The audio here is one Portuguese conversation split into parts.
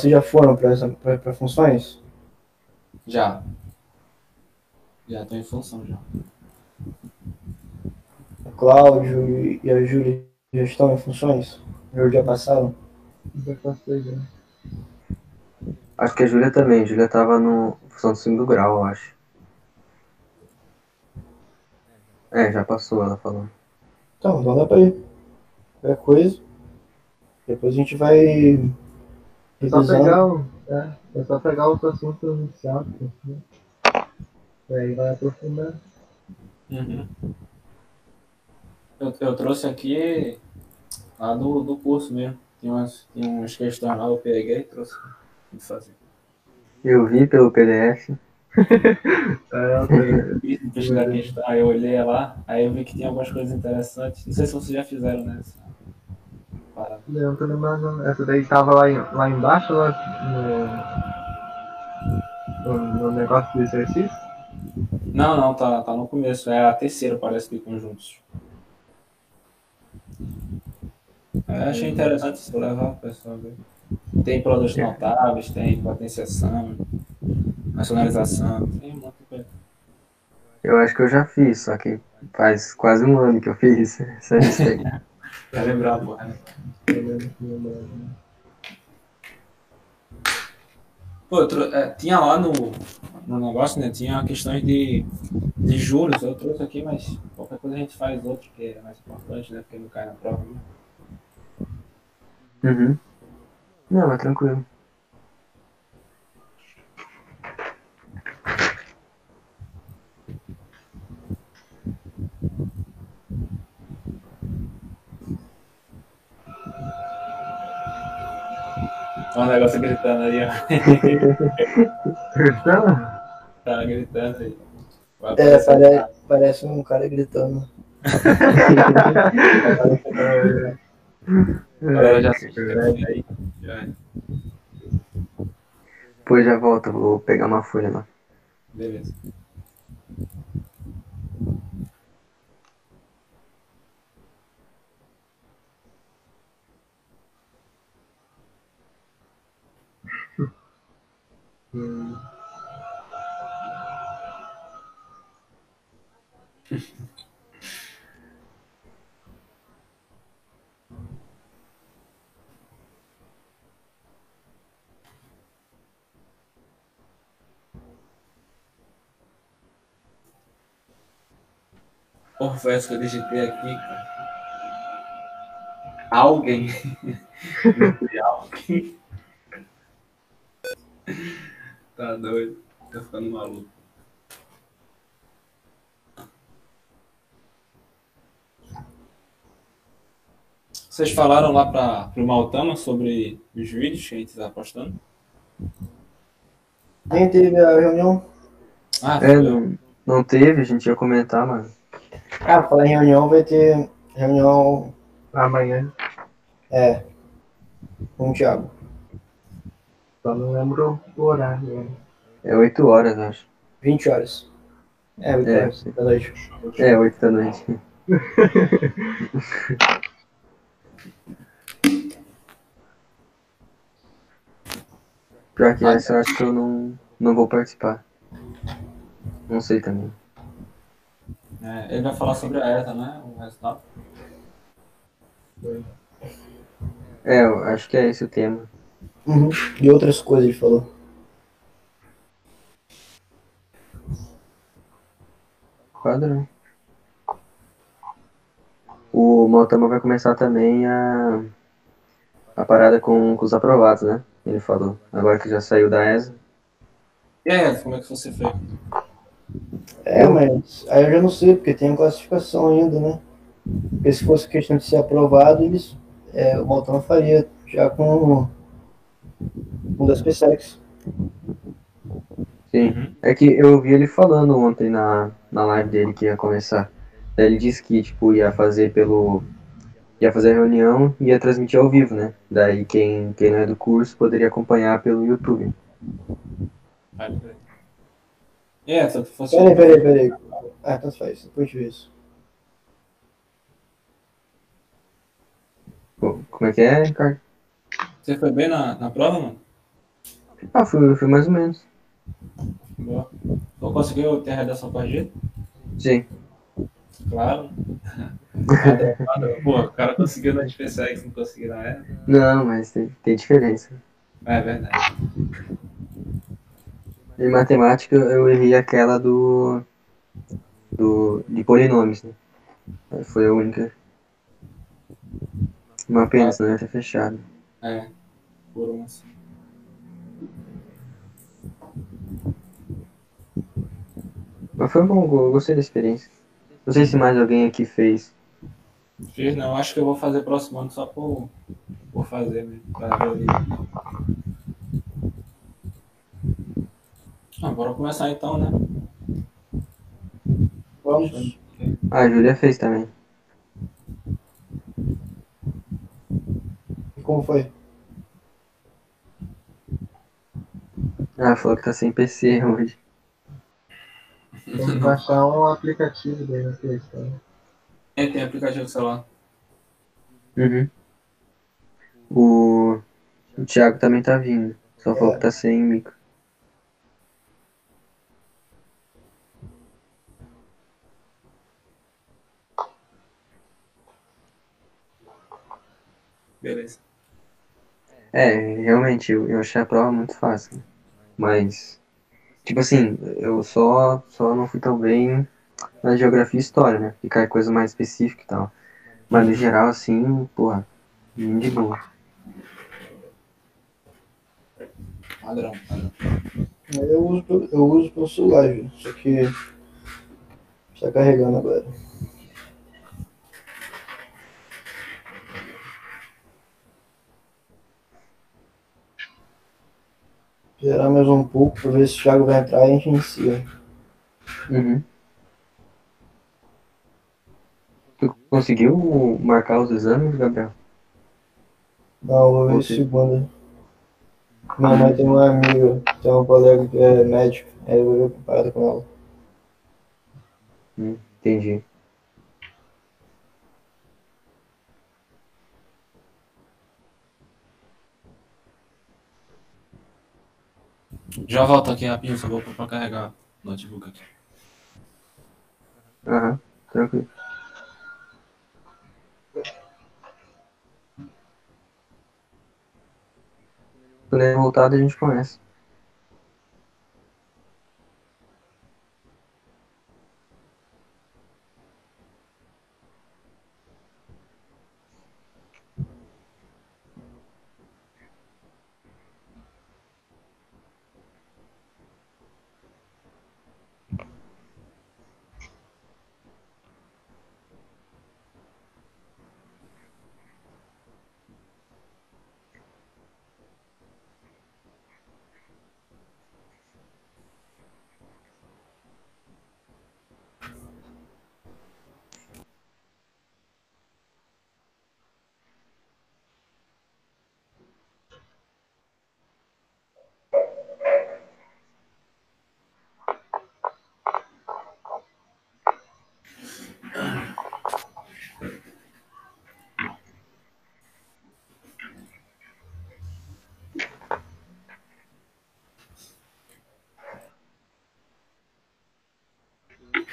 vocês já foram para funções? Já. Já tô em função já. O Cláudio e a Júlia já estão em funções? Já passaram? Já passei já. Acho que a Júlia também. A Júlia tava no função do segundo grau, eu acho. É, já passou, ela falou. Então, então dá pra ir. Qualquer coisa. Depois a gente vai. É só pegar o. É, é só pegar os assuntos iniciais. Né? E aí vai aprofundar. Uhum. Eu, eu trouxe aqui lá do, do curso mesmo. Tem umas, tem umas questões lá, eu peguei e trouxe pra fazer. Eu vi pelo PDF. É, Eu eu olhei lá, aí eu vi que tinha algumas coisas interessantes. Não sei se vocês já fizeram nessa parada. não tô lembrando. Essa daí tava lá, em, lá embaixo, lá no, no, no negócio do exercício. Não, não, tá, tá no começo. É a terceira, parece, de conjuntos. É, achei interessante isso levar o pessoal ver. Tem produtos notáveis, tem potenciação, nacionalização, tem coisa. Eu acho que eu já fiz, só que faz quase um ano que eu fiz essa aí. Pra lembrar, pô. né? Pô, é, tinha lá no, no negócio, né? Tinha questões de, de juros. Eu trouxe aqui, mas qualquer coisa a gente faz outro, que é mais importante, né? Porque não cai na prova. Né? Uhum. Não, é tranquilo. O negócio gritando aí, ó. Gritando? Tá gritando aí. Vai É, pare, parece um cara gritando. A galera já se inscreve aí. Já. Depois já volto, vou pegar uma folha lá. Beleza. Hum. Confesso que eu digitei aqui, cara. Alguém. Alguém. Tá doido. Tá ficando maluco. Vocês falaram lá para pro Maltama sobre os vídeos que a gente tá postando? Nem teve a reunião. Ah, É, não, não teve, a gente ia comentar, mano. Ah, falar em reunião, vai ter reunião Amanhã. é, com o Thiago. Só não lembro o horário. né? É 8 horas, acho. 20 horas. É, 8 É. horas da noite. É, 8 da noite. Pior que essa eu acho que eu não, não vou participar. Não sei também. É, ele vai falar sobre a ESA, né? O resultado. É, eu acho que é esse o tema. Uhum. E outras coisas ele falou. Quadro. O Maltama vai começar também a, a parada com, com os aprovados, né? Ele falou. Agora que já saiu da ESA. E aí, como é que você fez? É, mas aí eu já não sei, porque tem classificação ainda, né? Porque se fosse questão de ser aprovado, eles, é, o Maltão faria já com um das PSEX. Sim. É que eu vi ele falando ontem na, na live dele que ia começar. Daí ele disse que, tipo, ia fazer pelo. ia fazer a reunião e ia transmitir ao vivo, né? Daí quem, quem não é do curso poderia acompanhar pelo YouTube. E aí, se tu fosse. Peraí, peraí, peraí. Ah, tanto faz, depois de ver isso. Como é que é, Ricardo? Você foi bem na, na prova, mano? Ah, foi, foi mais ou menos. Boa. Tu conseguiu ter a redação corrigida? Sim. Claro. Pô, o cara conseguiu na especial que não conseguiu na época. Não, mas tem, tem diferença. É verdade. Em matemática eu errei aquela do. do de polinômios, né? Foi a única. Uma pena, senão ia ter fechado. É, por um assim. Mas foi bom, eu gostei da experiência. Não sei se mais alguém aqui fez. Fiz não, acho que eu vou fazer próximo ano só por, por fazer mesmo. Pra ver ali. Ah, bora começar então, né? Vamos. Ah, a Júlia fez também. Como foi? Ah, falou que tá sem PC hoje. Tem que baixar um aplicativo daí na Store. É, tem aplicativo do celular. Uhum. O, o Thiago também tá vindo. Só falou que tá sem micro. Beleza. É, realmente, eu, eu achei a prova muito fácil. Mas, tipo assim, eu só, só não fui tão bem na geografia e história, né? Ficar coisa mais específica e tal. Mas no geral, assim, porra, de boa. Padrão, padrão. Eu uso, eu uso pelo celular? Só que. Está carregando agora. Esperar mais um pouco para ver se o Thiago vai entrar e a gente inicia. Uhum. Tu conseguiu marcar os exames, Gabriel? Não, vou ver segunda. Minha mãe tem uma amiga, tem uma colega que é médica, aí eu vou ver comparado com ela. Hum, entendi. Já volto aqui rapidinho, só vou pra carregar o notebook aqui. Aham, tranquilo. Quando ele voltar, a gente começa.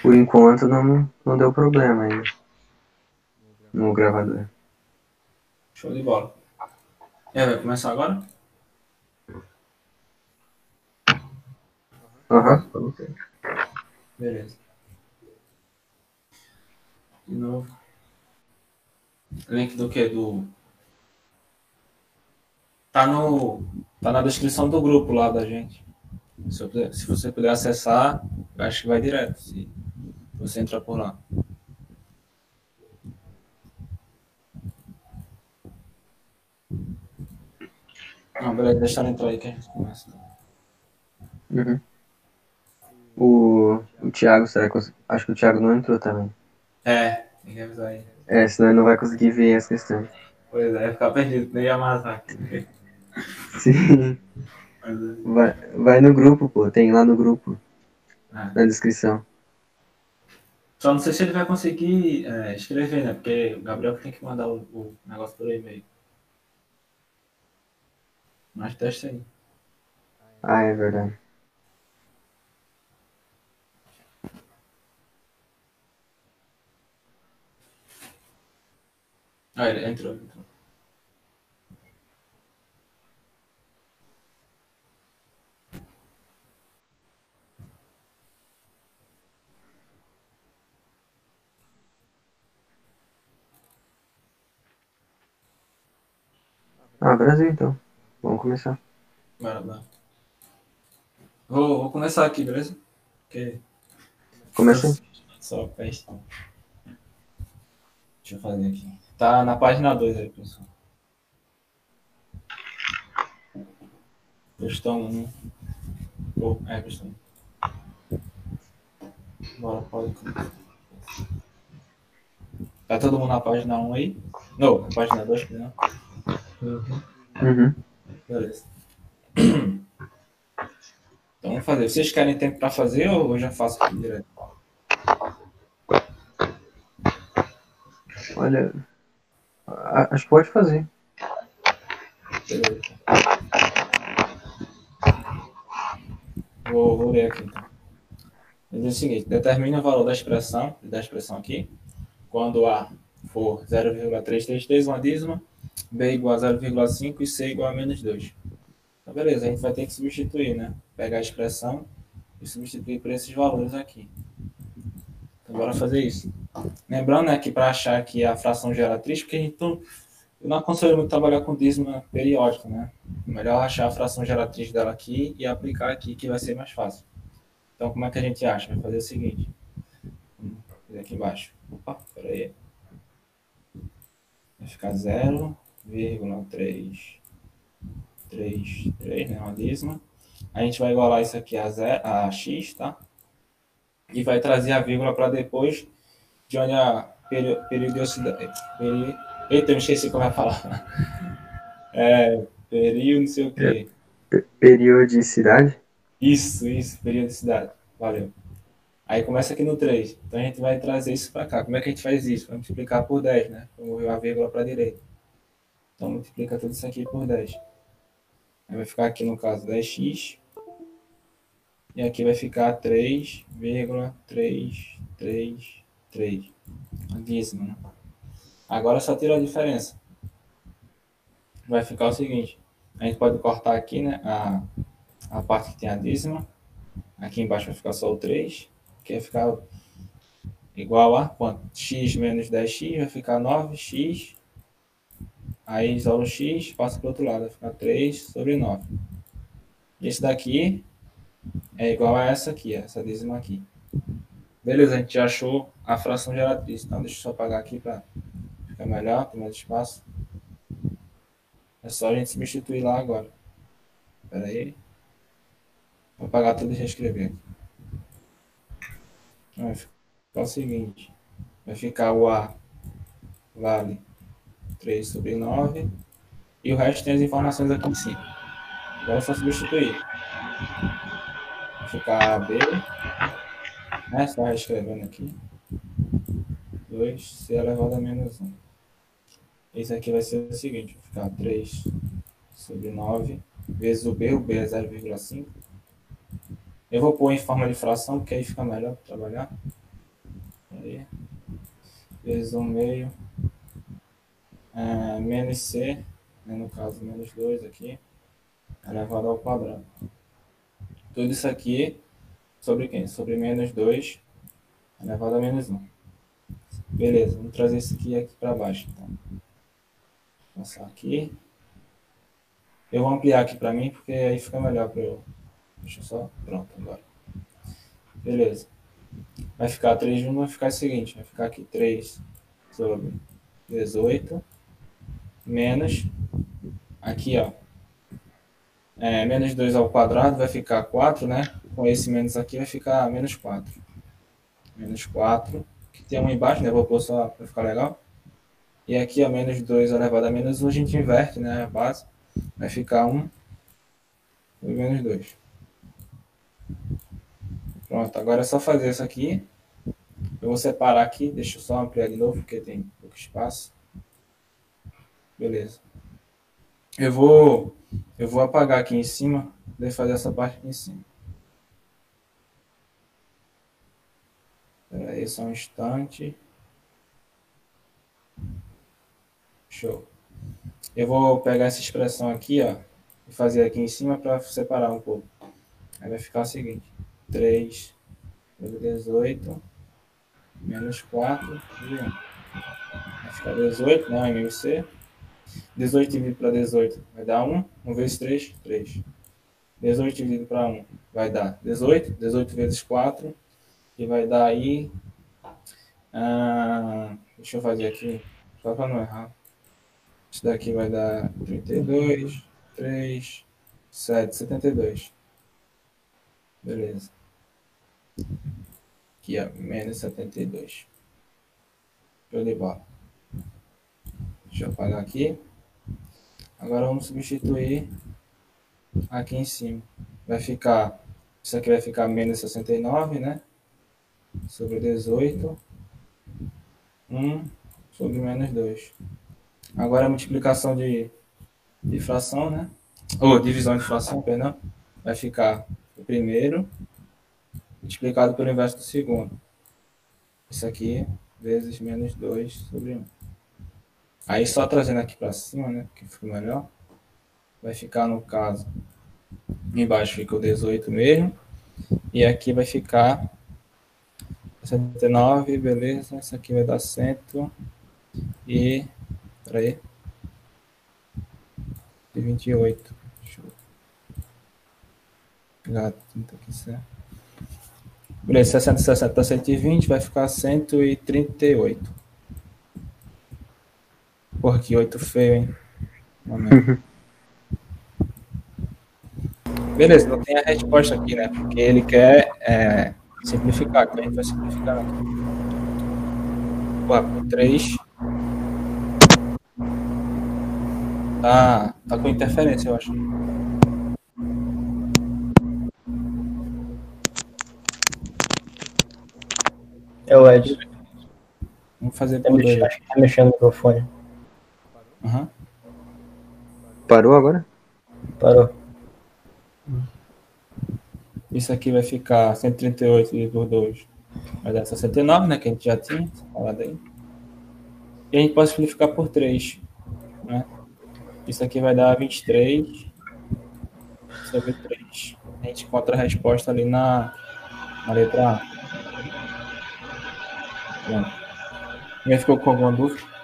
Por enquanto não, não deu problema ainda. No gravador. Show de bola. Aí, vai começar agora? Aham. Você. Beleza. De novo. Link do que? Do. Tá no. Tá na descrição do grupo lá da gente. Se, puder- se você puder acessar, eu acho que vai direto. Se você entrar por lá. Não, beleza, deixa ela entrar aí que a gente começa. Uhum. O, o Thiago, será que eu, acho que o Thiago não entrou também. É, tem que avisar aí. É, senão ele não vai conseguir ver as questões. Pois é, ficar perdido, nem amassar. Sim. É. Vai, vai no grupo, pô. Tem lá no grupo, É. na descrição. Só não sei se ele vai conseguir é, escrever, né? Porque o Gabriel tem que mandar o, o negócio por e-mail. Mas teste aí. Ah, é verdade. Ah, ele entrou, entrou. Ah, Brasil então. Vamos começar. Bora, bora. Vou, vou começar aqui, beleza? Porque Começa aí. só peste. Deixa eu fazer aqui. Tá na página 2 aí, pessoal. Questão 1. Oh, é, questão 1. Bora, pode começar. Tá todo mundo na página 1 aí? Não, na página 2, perdão. Uhum. Beleza. Então vamos fazer. Vocês querem tempo para fazer ou eu já faço aqui direto? Olha. Acho que pode fazer. Beleza. Vou, vou ler aqui então. Ele diz o seguinte: determine o valor da expressão, da expressão aqui, quando A for 0,333, uma dízima, B igual a 0,5 e C igual a menos 2. Então, beleza, a gente vai ter que substituir, né? Pegar a expressão e substituir por esses valores aqui. Então, bora fazer isso. Lembrando né, que para achar aqui a fração geratriz, porque a gente não, eu não aconselho muito trabalhar com dízima periódica, né? Melhor achar a fração geratriz dela aqui e aplicar aqui, que vai ser mais fácil. Então, como é que a gente acha? Vai fazer o seguinte. Aqui embaixo. Opa, peraí. Vai ficar 0,333, né? Uma dízima. A gente vai igualar isso aqui a, zero, a x, tá? E vai trazer a vírgula para depois de onde a peri- periodicidade... Peri, eita, eu esqueci como é a palavra. É, período, não sei o quê. Pe- Periodicidade? Isso, isso, periodicidade. Valeu. Aí começa aqui no 3. Então a gente vai trazer isso para cá. Como é que a gente faz isso? Vai multiplicar por 10, né? Vamos mover a vírgula para a direita. Então multiplica tudo isso aqui por 10. Aí vai ficar aqui no caso 10x. E aqui vai ficar 3,333. A dízima, né? Agora só tira a diferença. Vai ficar o seguinte. A gente pode cortar aqui, né? A, a parte que tem a dízima. Aqui embaixo vai ficar só o 3, que vai ficar igual a quanto? x menos 10x vai ficar 9x. Aí isola o x, passa para o outro lado, vai ficar 3 sobre 9. Esse daqui é igual a essa aqui, essa dízima aqui. Beleza, a gente já achou a fração geratriz. Então deixa eu só apagar aqui para ficar melhor, ter mais espaço. É só a gente substituir lá agora. Espera aí. Vou apagar tudo e reescrever. Vai ficar o seguinte. Vai ficar o A vale 3 sobre 9. E o resto tem as informações aqui em cima. Agora é só substituir. Vai ficar AB. Né? Só reescrevendo aqui. 2 C elevado a menos 1. Esse aqui vai ser o seguinte. Vai ficar 3 sobre 9 vezes o B. O B é 0,5. Eu vou pôr em forma de fração, porque aí fica melhor trabalhar. Aí. Vezes 1 meio. É, menos C, né, no caso menos 2 aqui, elevado ao quadrado. Tudo isso aqui sobre quem? Sobre menos 2 elevado a menos 1. Beleza, vamos trazer isso aqui, aqui para baixo. Então. Vou passar aqui. Eu vou ampliar aqui para mim, porque aí fica melhor para eu Deixa eu só. Pronto, agora. Beleza. Vai ficar 3 de 1, vai ficar o seguinte: vai ficar aqui 3 sobre 18 menos. Aqui, ó. É, menos 2 ao quadrado vai ficar 4, né? Com esse menos aqui vai ficar menos 4. Menos 4. Que tem um embaixo, né? Vou pôr só para ficar legal. E aqui, ó, menos 2 elevado a menos 1, a gente inverte, né? A base. Vai ficar 1 e menos 2. Pronto, agora é só fazer isso aqui. Eu vou separar aqui, deixa eu só ampliar de novo, porque tem pouco espaço. Beleza. Eu vou, eu vou apagar aqui em cima poder fazer essa parte aqui em cima. Espera aí só um instante. Show. Eu vou pegar essa expressão aqui, ó, e fazer aqui em cima para separar um pouco. Aí vai ficar o seguinte: 3 vezes 18 menos 4 e 1. Vai ficar 18, não, MUC. 18 dividido para 18 vai dar 1. 1 vezes 3, 3. 18 dividido para 1 vai dar 18. 18 vezes 4 e vai dar aí. Ah, deixa eu fazer aqui, só para não errar. Isso daqui vai dar 32, 3, 7, 72. Beleza. Aqui, ó, menos 72. Show de bola. Deixa eu apagar aqui. Agora vamos substituir aqui em cima. Vai ficar, isso aqui vai ficar menos 69, né? Sobre 18. 1 sobre menos 2. Agora a multiplicação de, de fração, né? Ou divisão de fração, perdão. Vai ficar o primeiro multiplicado pelo inverso do segundo. Isso aqui vezes menos 2 sobre 1. Aí só trazendo aqui para cima, né, que ficou melhor, vai ficar no caso, embaixo fica o 18 mesmo, e aqui vai ficar 79, beleza, isso aqui vai dar 100 e, peraí, 28, deixa eu pegar 30 aqui certo. Beleza, 60, 60 120, vai ficar 138. Porra, que 8 feio, hein? Beleza, não tem a resposta aqui, né? Porque ele quer é, simplificar, então a gente vai simplificar aqui. Porra, por 3. Tá, tá com interferência, eu acho. É o Ed. Vamos fazer Tá por 2. mexendo, acho que tá mexendo no microfone. Parou agora? Parou. Isso aqui vai ficar 138 dividido por 2. Vai dar 69, né? Que a gente já tinha falado aí. E a gente pode simplificar por 3. Né? Isso aqui vai dar 23 sobre 3. A gente encontra a resposta ali na, na letra A. Pronto. Alguém ficou com alguma dúvida?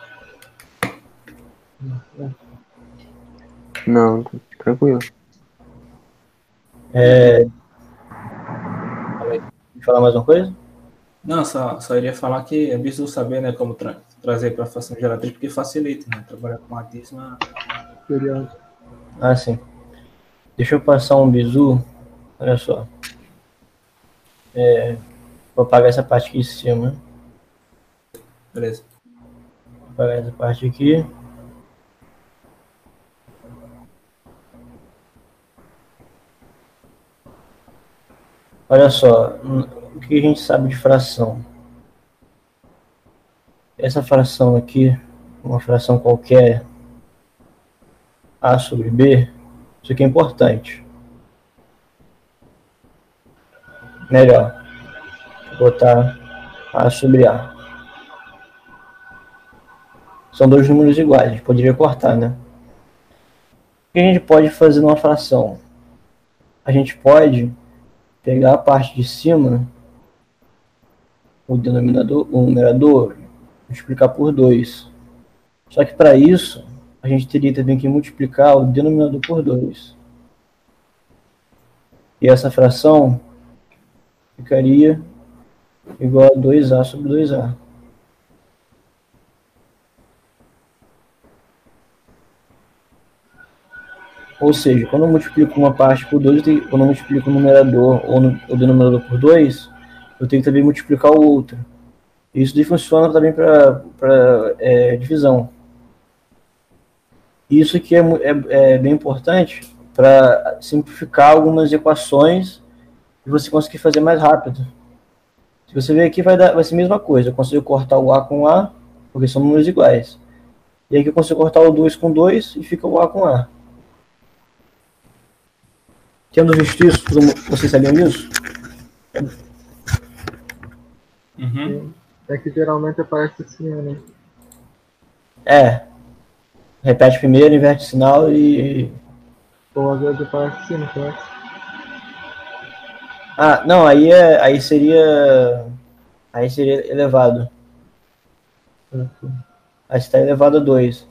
Não, tranquilo. É... Falar mais uma coisa? Não, só, só iria falar que é preciso saber né, como tra trazer para a fração geratriz, porque facilita, né? Trabalhar com a dízima. Curioso. Ah, sim. Deixa eu passar um bizu. Olha só. É... Vou apagar essa parte aqui em cima. Beleza. Vou apagar essa parte aqui. Olha só, o que a gente sabe de fração? Essa fração aqui, uma fração qualquer, A sobre B, isso aqui é importante. Melhor, botar A sobre A. São dois números iguais, a gente poderia cortar, né? O que a gente pode fazer numa fração? A gente pode pegar a parte de cima, o denominador, o numerador, multiplicar por 2. Só que para isso, a gente teria também que multiplicar o denominador por 2. E essa fração ficaria igual a 2A sobre 2A. Ou seja, quando eu multiplico uma parte por 2, quando eu multiplico o numerador ou no, o denominador por 2, eu tenho que também multiplicar o outro. Isso daí funciona também para é, divisão. Isso aqui é, é, é bem importante para simplificar algumas equações e você conseguir fazer mais rápido. Se você ver aqui, vai, dar, vai ser a mesma coisa. Eu consigo cortar o A com A, porque são números iguais. E aqui eu consigo cortar o 2 com 2 e fica o A com A. tendo visto isso, vocês sabiam disso? Uhum. É que geralmente aparece assim, né? É. Repete primeiro, inverte o sinal e. Ou às vezes aparece assim, não parece? Ah, não, aí, é, aí seria. Aí seria elevado. Uhum. Aí está elevado a 2.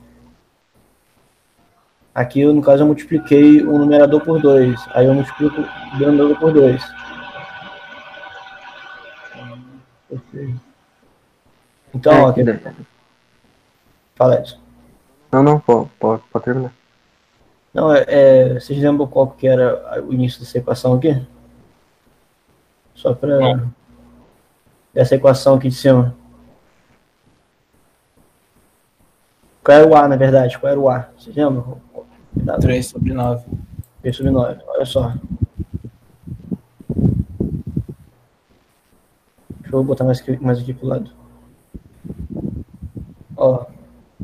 Aqui, no caso, eu multipliquei o numerador por 2. Aí eu multiplico o denominador por 2. Então, É, ó, daí- fala isso. Não, não, pode, pode, pode terminar. Não, é, é, vocês lembram qual que era o início dessa equação aqui? Só para Não. dessa equação aqui de cima. Qual era o A, na verdade? Qual era o A? Vocês lembram? Dá 3 sobre 9. 3 sobre 9. Olha só. Deixa eu botar mais aqui, mais aqui pro lado. Ó.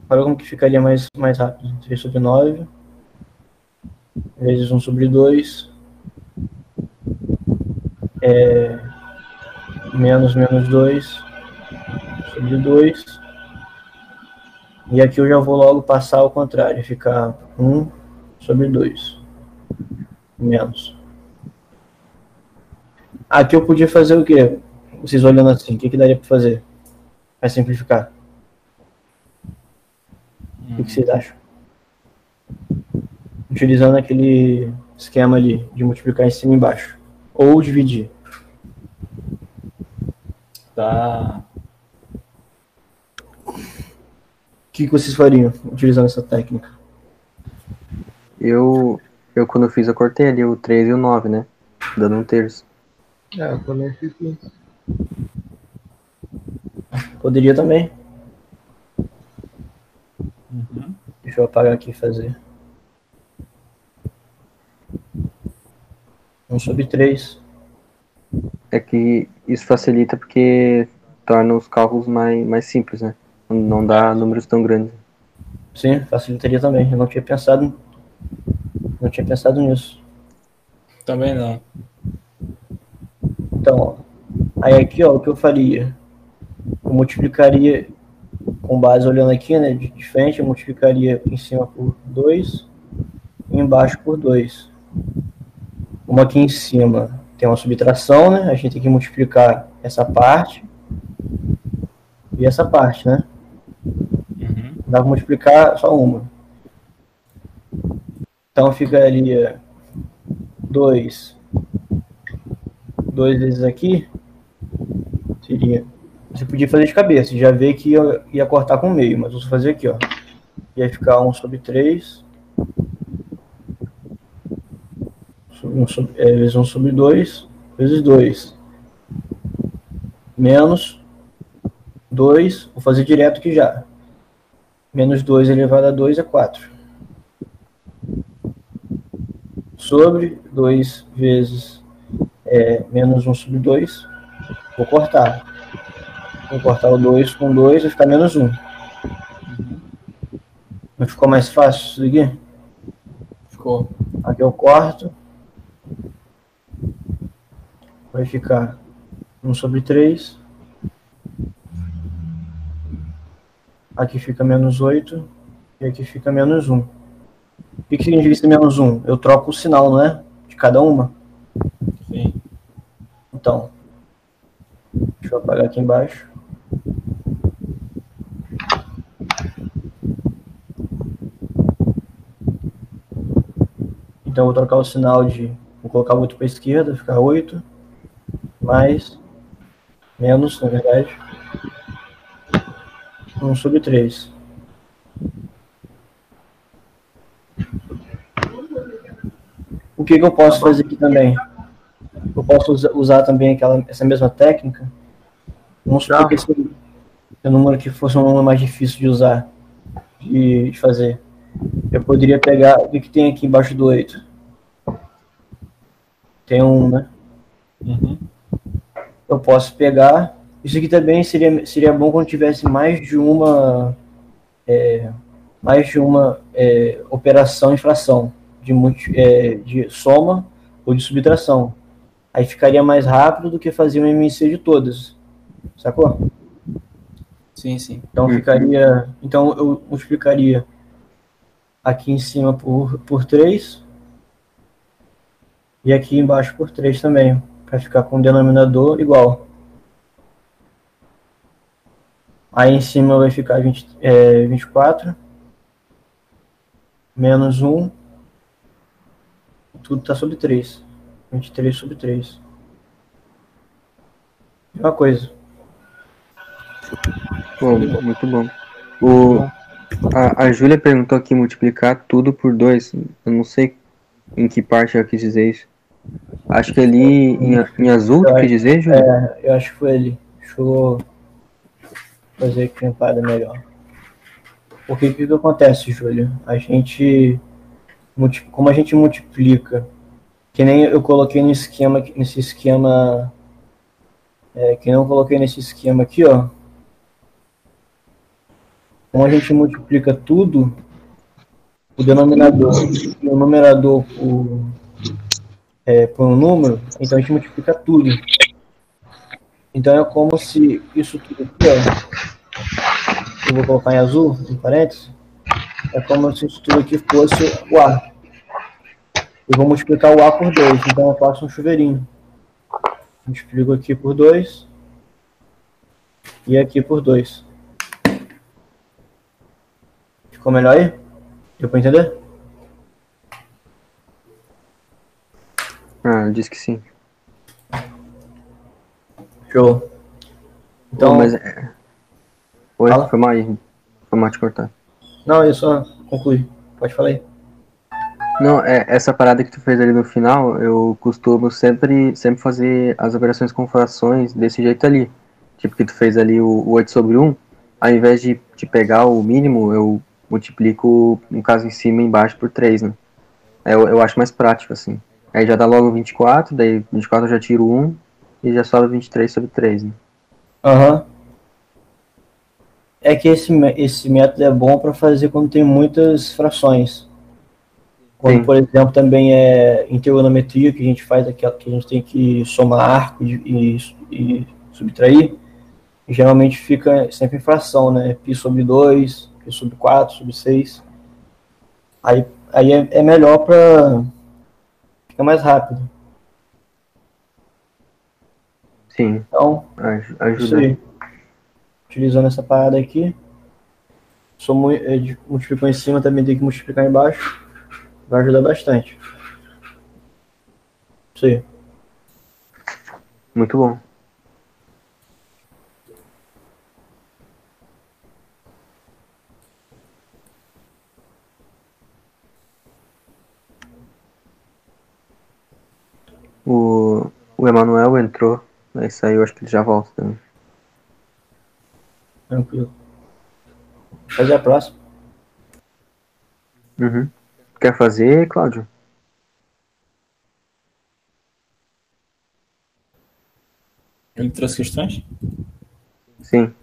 Olha como que ficaria mais, mais rápido. 3 sobre 9. Vezes 1 sobre 2. É, menos menos 2 sobre 2. E aqui eu já vou logo passar ao contrário. Ficar 1 sobre 2. Menos. Aqui eu podia fazer o quê? Vocês olhando assim, o que, que daria para fazer? Para simplificar. O que, que vocês acham? Utilizando aquele esquema ali de multiplicar em cima e embaixo. Ou dividir. Tá. O que, que vocês fariam utilizando essa técnica? Eu, eu quando eu fiz, eu cortei ali o 3 e o 9, né? Dando um terço. É, eu também fiz isso. Poderia também. Uhum. Deixa eu apagar aqui e fazer. 1 sobre 3. É que isso facilita porque torna os cálculos mais, mais simples, né? Não dá números tão grandes. Sim, facilitaria também. Eu não tinha pensado. Não tinha pensado nisso. Também não. Então, ó, aí aqui, ó, o que eu faria? Eu multiplicaria, com base olhando aqui, né, de de frente, eu multiplicaria em cima por 2 e embaixo por 2. Como aqui em cima tem uma subtração, né, a gente tem que multiplicar essa parte e essa parte, né? Uhum. Dá para multiplicar só uma. Então ficaria 2. 2 vezes aqui. Seria. Você podia fazer de cabeça, já vê que ia, ia cortar com meio, mas vou fazer aqui, ó. Ia ficar 1 sobre 3. Um sobre, é, vezes 1 sobre 2. Vezes 2. Menos 2. Vou fazer direto aqui já. Menos 2 elevado a 2 é 4. Sobre 2 vezes é, menos 1 sobre 2. Vou cortar. Vou cortar o 2 com 2, vai ficar menos 1. Não ficou mais fácil isso daqui? Ficou. Aqui eu corto. Vai ficar 1 sobre 3. Aqui fica menos 8. E aqui fica menos 1. O que, significa menos 1? Eu troco o sinal, não é? De cada uma. Sim. Então. Deixa eu apagar aqui embaixo. Então eu vou trocar o sinal de. Vou colocar 8 para a esquerda, ficar 8. Mais. Menos, na verdade. 1 sobre 3. O que, que eu posso fazer aqui também? Eu posso usa- usar também aquela, essa mesma técnica. Vamos supor que esse, esse número aqui fosse um número mais difícil de usar, de, de fazer. Eu poderia pegar. O que, que tem aqui embaixo do 8? Tem um, né? Uhum. eu posso pegar. Isso aqui também seria, seria bom quando tivesse mais de uma é, mais de uma é, operação em fração de, multi, é, de soma ou de subtração. Aí ficaria mais rápido do que fazer um MIC de todas. Sacou? Sim, sim. Então ficaria. Então eu multiplicaria aqui em cima por, por 3 e aqui embaixo por 3 também, para ficar com o denominador igual. Aí em cima vai ficar 20, é, 24 menos 1 tudo está sobre 3. 23 sobre 3. Mesma coisa. Bom, muito bom. O, a, a Júlia perguntou aqui multiplicar tudo por 2. Eu não sei em que parte ela quis dizer isso. Acho que ali em, em azul, tu quis dizer, Júlia? É, eu acho que foi ali. Deixa eu fazer aqui uma parada melhor. Porque o que, que acontece, Júlia? A gente como a gente multiplica, que nem eu coloquei no esquema, nesse esquema, é, que não coloquei nesse esquema aqui, ó. Como a gente multiplica tudo, o denominador e o numerador por, é, por um número, então a gente multiplica tudo. Então é como se isso tudo aqui, ó, eu vou colocar em azul, em parênteses, é como se isso tudo aqui fosse o A. Eu vou multiplicar o A por 2, então eu faço um chuveirinho. Multiplico aqui por 2 e aqui por 2. Ficou melhor aí? Deu para entender? Ah, disse que sim. Show. Então, mas... É, oi, Fala. foi mal aí. Foi mal te cortar. Não, eu só concluí. Pode falar aí. Não, é, essa parada que tu fez ali no final, eu costumo sempre, sempre fazer as operações com frações desse jeito ali. Tipo que tu fez ali o, o 8 sobre 1, ao invés de, de pegar o mínimo, eu multiplico, no caso, em cima e embaixo por 3, né? Eu, eu acho mais prático, assim. Aí já dá logo 24, daí 24 eu já tiro 1 e já sobra 23 sobre 3, né? Aham. Uhum. É que esse, esse método é bom para fazer quando tem muitas frações. Quando, Sim. por exemplo, também é em trigonometria, que a gente faz aquela que a gente tem que somar arco e, e, subtrair, e geralmente fica sempre em fração, né? Π sobre 2, Π sobre 4, sobre 6. Aí, aí é, é melhor para ficar mais rápido. Sim. Então, ajuda. Utilizando essa parada aqui. Sou, é, multiplicou em cima, também tem que multiplicar embaixo vai ajudar bastante. Sim. Muito bom. O, o Emanuel entrou, aí saiu, acho que ele já volta também. Tranquilo. Fazer a próxima. Uhum. Quer fazer, Cláudio? Trouxe questões? Sim.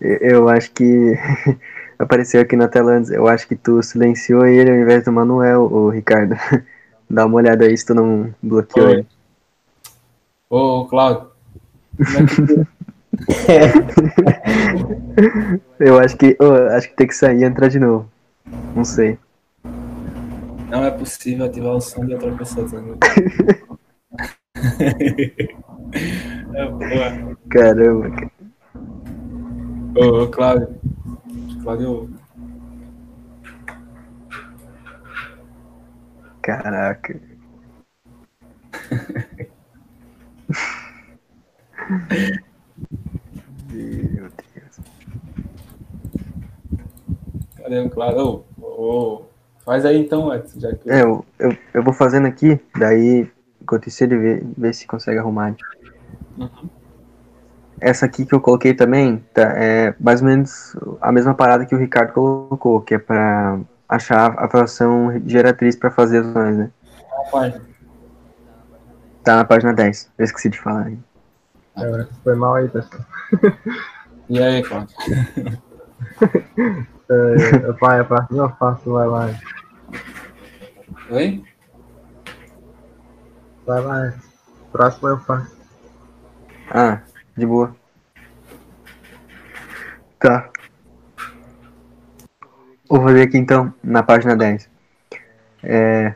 Eu acho que apareceu aqui na tela antes. Eu acho que tu silenciou ele ao invés do Manuel, o Ricardo. Dá uma olhada aí se tu não bloqueou Oi. ele. Ô, Cláudio. Eu acho que, oh, acho que tem que sair e entrar de novo. Não sei. Não é possível ativar o som de outra pessoa. é boa. Caramba, cara. Ô, Cláudio. Cláudio. Caraca. Meu Deus. Cadê o Cláudio? Ô, ô. Faz aí então, Edson, já que... É, eu, eu, eu vou fazendo aqui, daí enquanto isso ele vê, vê se consegue arrumar. Uhum. Essa aqui que eu coloquei também tá, é mais ou menos a mesma parada que o Ricardo colocou, que é para achar a fração geratriz para fazer as ações, né? Tá na página 10, eu esqueci de falar aí. É, foi mal aí, pessoal. e aí, Cláudio? É, vai, a não faço, vai lá. Oi? Vai lá. Próximo eu faço. Ah, de boa. Tá. Vou fazer aqui então, na página 10. É,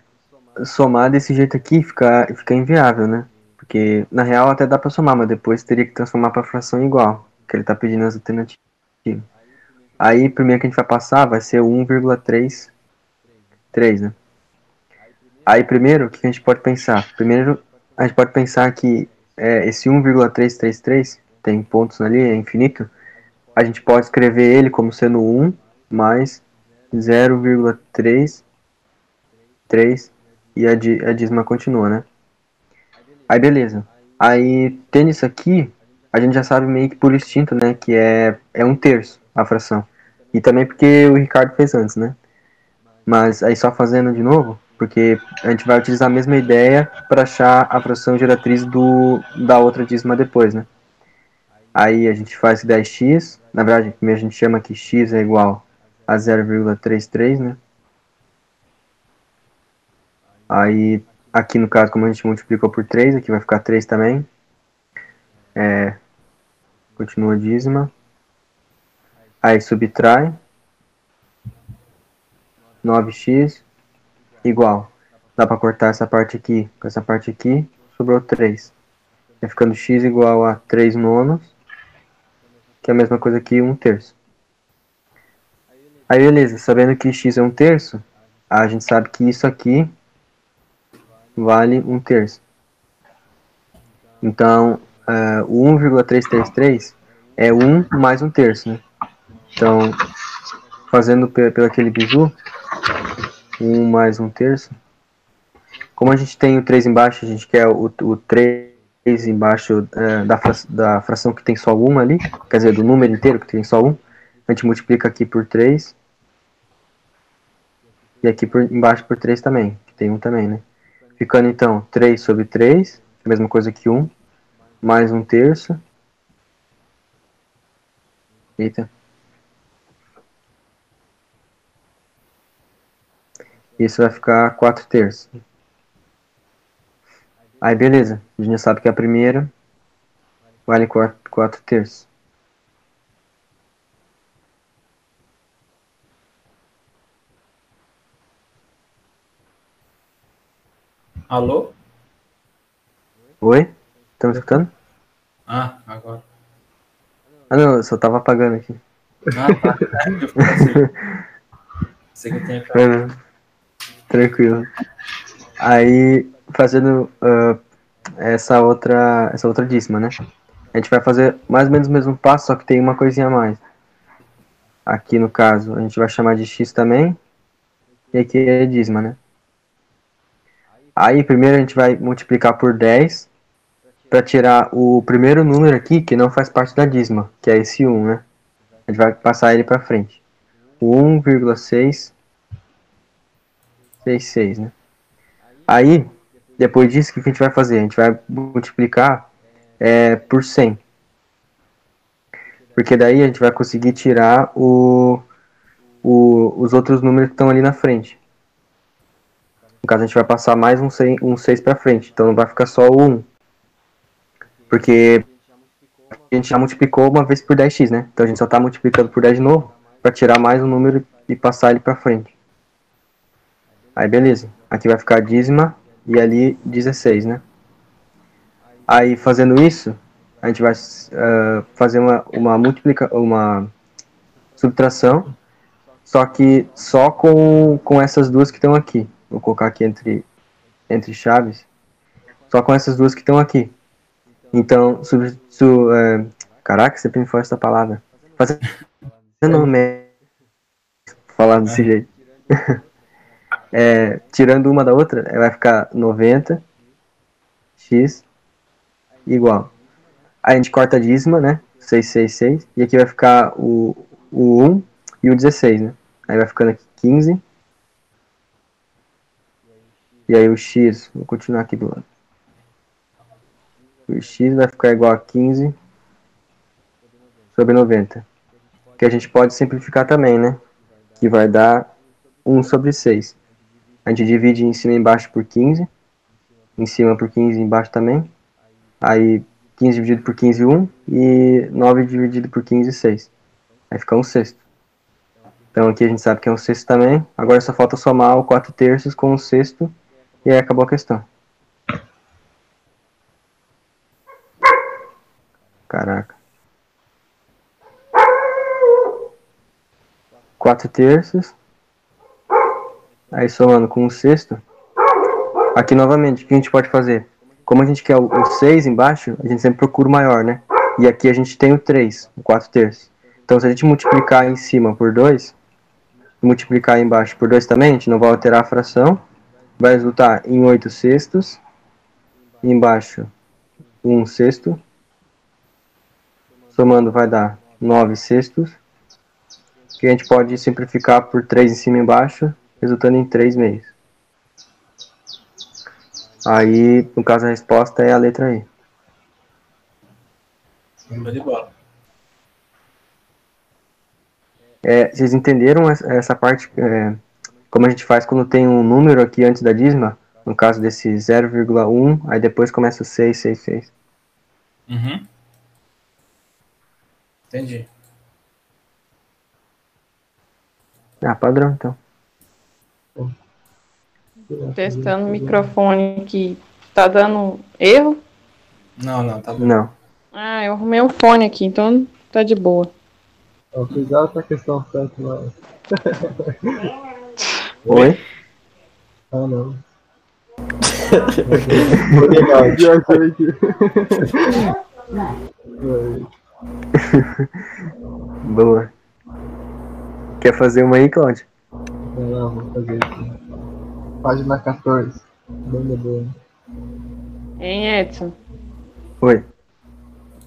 somar desse jeito aqui fica, fica inviável, né? Porque na real até dá pra somar, mas depois teria que transformar pra fração igual, que ele tá pedindo as alternativas. Aí, primeiro que a gente vai passar vai ser 1,33, né? Aí, primeiro, o que a gente pode pensar? Primeiro, a gente pode pensar que é, esse 1,333 tem pontos ali, é infinito. A gente pode escrever ele como sendo 1 mais 0,33 e a, di, a dízima continua, né? Aí beleza. Aí tendo isso aqui, a gente já sabe meio que por instinto, né, que é, é um terço a fração. E também porque o Ricardo fez antes, né? Mas aí só fazendo de novo, porque a gente vai utilizar a mesma ideia para achar a fração geratriz do, da outra dízima depois, né? Aí a gente faz 10x, na verdade, primeiro a gente chama que x é igual a 0,33, né? Aí, aqui no caso, como a gente multiplicou por 3, aqui vai ficar 3 também. É, continua a dízima. Aí subtrai. 9x igual. Dá para cortar essa parte aqui com essa parte aqui. Sobrou 3. Vai ficando x igual a 3 nonos. Que é a mesma coisa que 1 terço. Aí beleza, sabendo que x é 1 terço, a gente sabe que isso aqui vale 1 terço. Então, uh, o 1,333 é 1 mais 1 terço, né? Então, fazendo pelo aquele bizu, 1 mais 1 terço. Como a gente tem o 3 embaixo, a gente quer o, o 3 embaixo uh, da, da fração que tem só 1 ali, quer dizer, do número inteiro que tem só 1. A gente multiplica aqui por 3. E aqui por embaixo por 3 também, que tem 1 também, né? Ficando então 3 sobre 3, a mesma coisa que 1, mais 1 terço. Eita. Isso vai ficar 4 terços. Aí beleza, a gente sabe que a primeira vale 4, 4 terços. Alô? Oi? Tá me escutando? Ah, agora. Ah não, eu só tava apagando aqui. Ah, tá. Eu assim. Sei que tem Tranquilo. Aí, fazendo uh, essa outra essa outra dízima, né? A gente vai fazer mais ou menos o mesmo passo, só que tem uma coisinha a mais. Aqui no caso, a gente vai chamar de x também. E aqui é dízima, né? Aí primeiro a gente vai multiplicar por 10 para tirar o primeiro número aqui que não faz parte da dízima, que é esse 1, né? A gente vai passar ele para frente. 1,666, né? Aí, depois disso, o que a gente vai fazer? A gente vai multiplicar é, por 100. Porque daí a gente vai conseguir tirar o, o, os outros números que estão ali na frente. No caso, a gente vai passar mais um 6, um 6 para frente, então não vai ficar só o 1. Porque a gente já multiplicou uma vez por 10x, né? Então a gente só está multiplicando por 10 de novo para tirar mais um número e passar ele para frente. Aí beleza. Aqui vai ficar dízima e ali 16, né? Aí fazendo isso, a gente vai uh, fazer uma, uma multiplica, uma subtração, só que só com, com essas duas que estão aqui. Vou colocar aqui entre, entre chaves. Só com essas duas que estão aqui. Então, sub, su, é, caraca, sempre me fala essa palavra. Fazendo falar desse jeito. é, tirando uma da outra, vai ficar 90 x igual. Aí a gente corta a dízima, né? 666. E aqui vai ficar o, o 1 e o 16, né? Aí vai ficando aqui 15 e aí o x, vou continuar aqui do lado. O x vai ficar igual a 15 sobre 90. Que a gente pode simplificar também, né? Que vai dar 1 sobre 6. A gente divide em cima e embaixo por 15. em cima por 15 embaixo também. Aí 15 dividido por 15, 1. E 9 dividido por 15, 6. Aí fica um sexto. Então aqui a gente sabe que é um sexto também. Agora só falta somar o 4 terços com o sexto. E aí acabou a questão. Caraca. 4 terços. Aí somando com o sexto. Aqui novamente, o que a gente pode fazer? Como a gente quer o 6 embaixo, a gente sempre procura o maior, né? E aqui a gente tem o 3, o 4 terços. Então se a gente multiplicar em cima por 2, e multiplicar embaixo por 2 também, a gente não vai alterar a fração. Vai resultar em 8 sextos. Embaixo, 1 sexto somando vai dar 9 sextos, que a gente pode simplificar por 3 em cima e embaixo, resultando em 3 meios. Aí, no caso, a resposta é a letra E. de bola. É, vocês entenderam essa parte, é, como a gente faz quando tem um número aqui antes da dízima? No caso desse 0,1, aí depois começa o 6, 6, 6. Uhum. Entendi. Ah, padrão, então. Testando o microfone aqui. Tá dando erro? Não, não, tá bom. Não. Ah, eu arrumei um fone aqui, então tá de boa. Eu fiz outra questão certa lá. Oi? Ah, não. Legal. Boa. Quer fazer uma aí, Claudio? Não, vou fazer aqui. Página 14. Banda boa. Hein, Edson? Oi.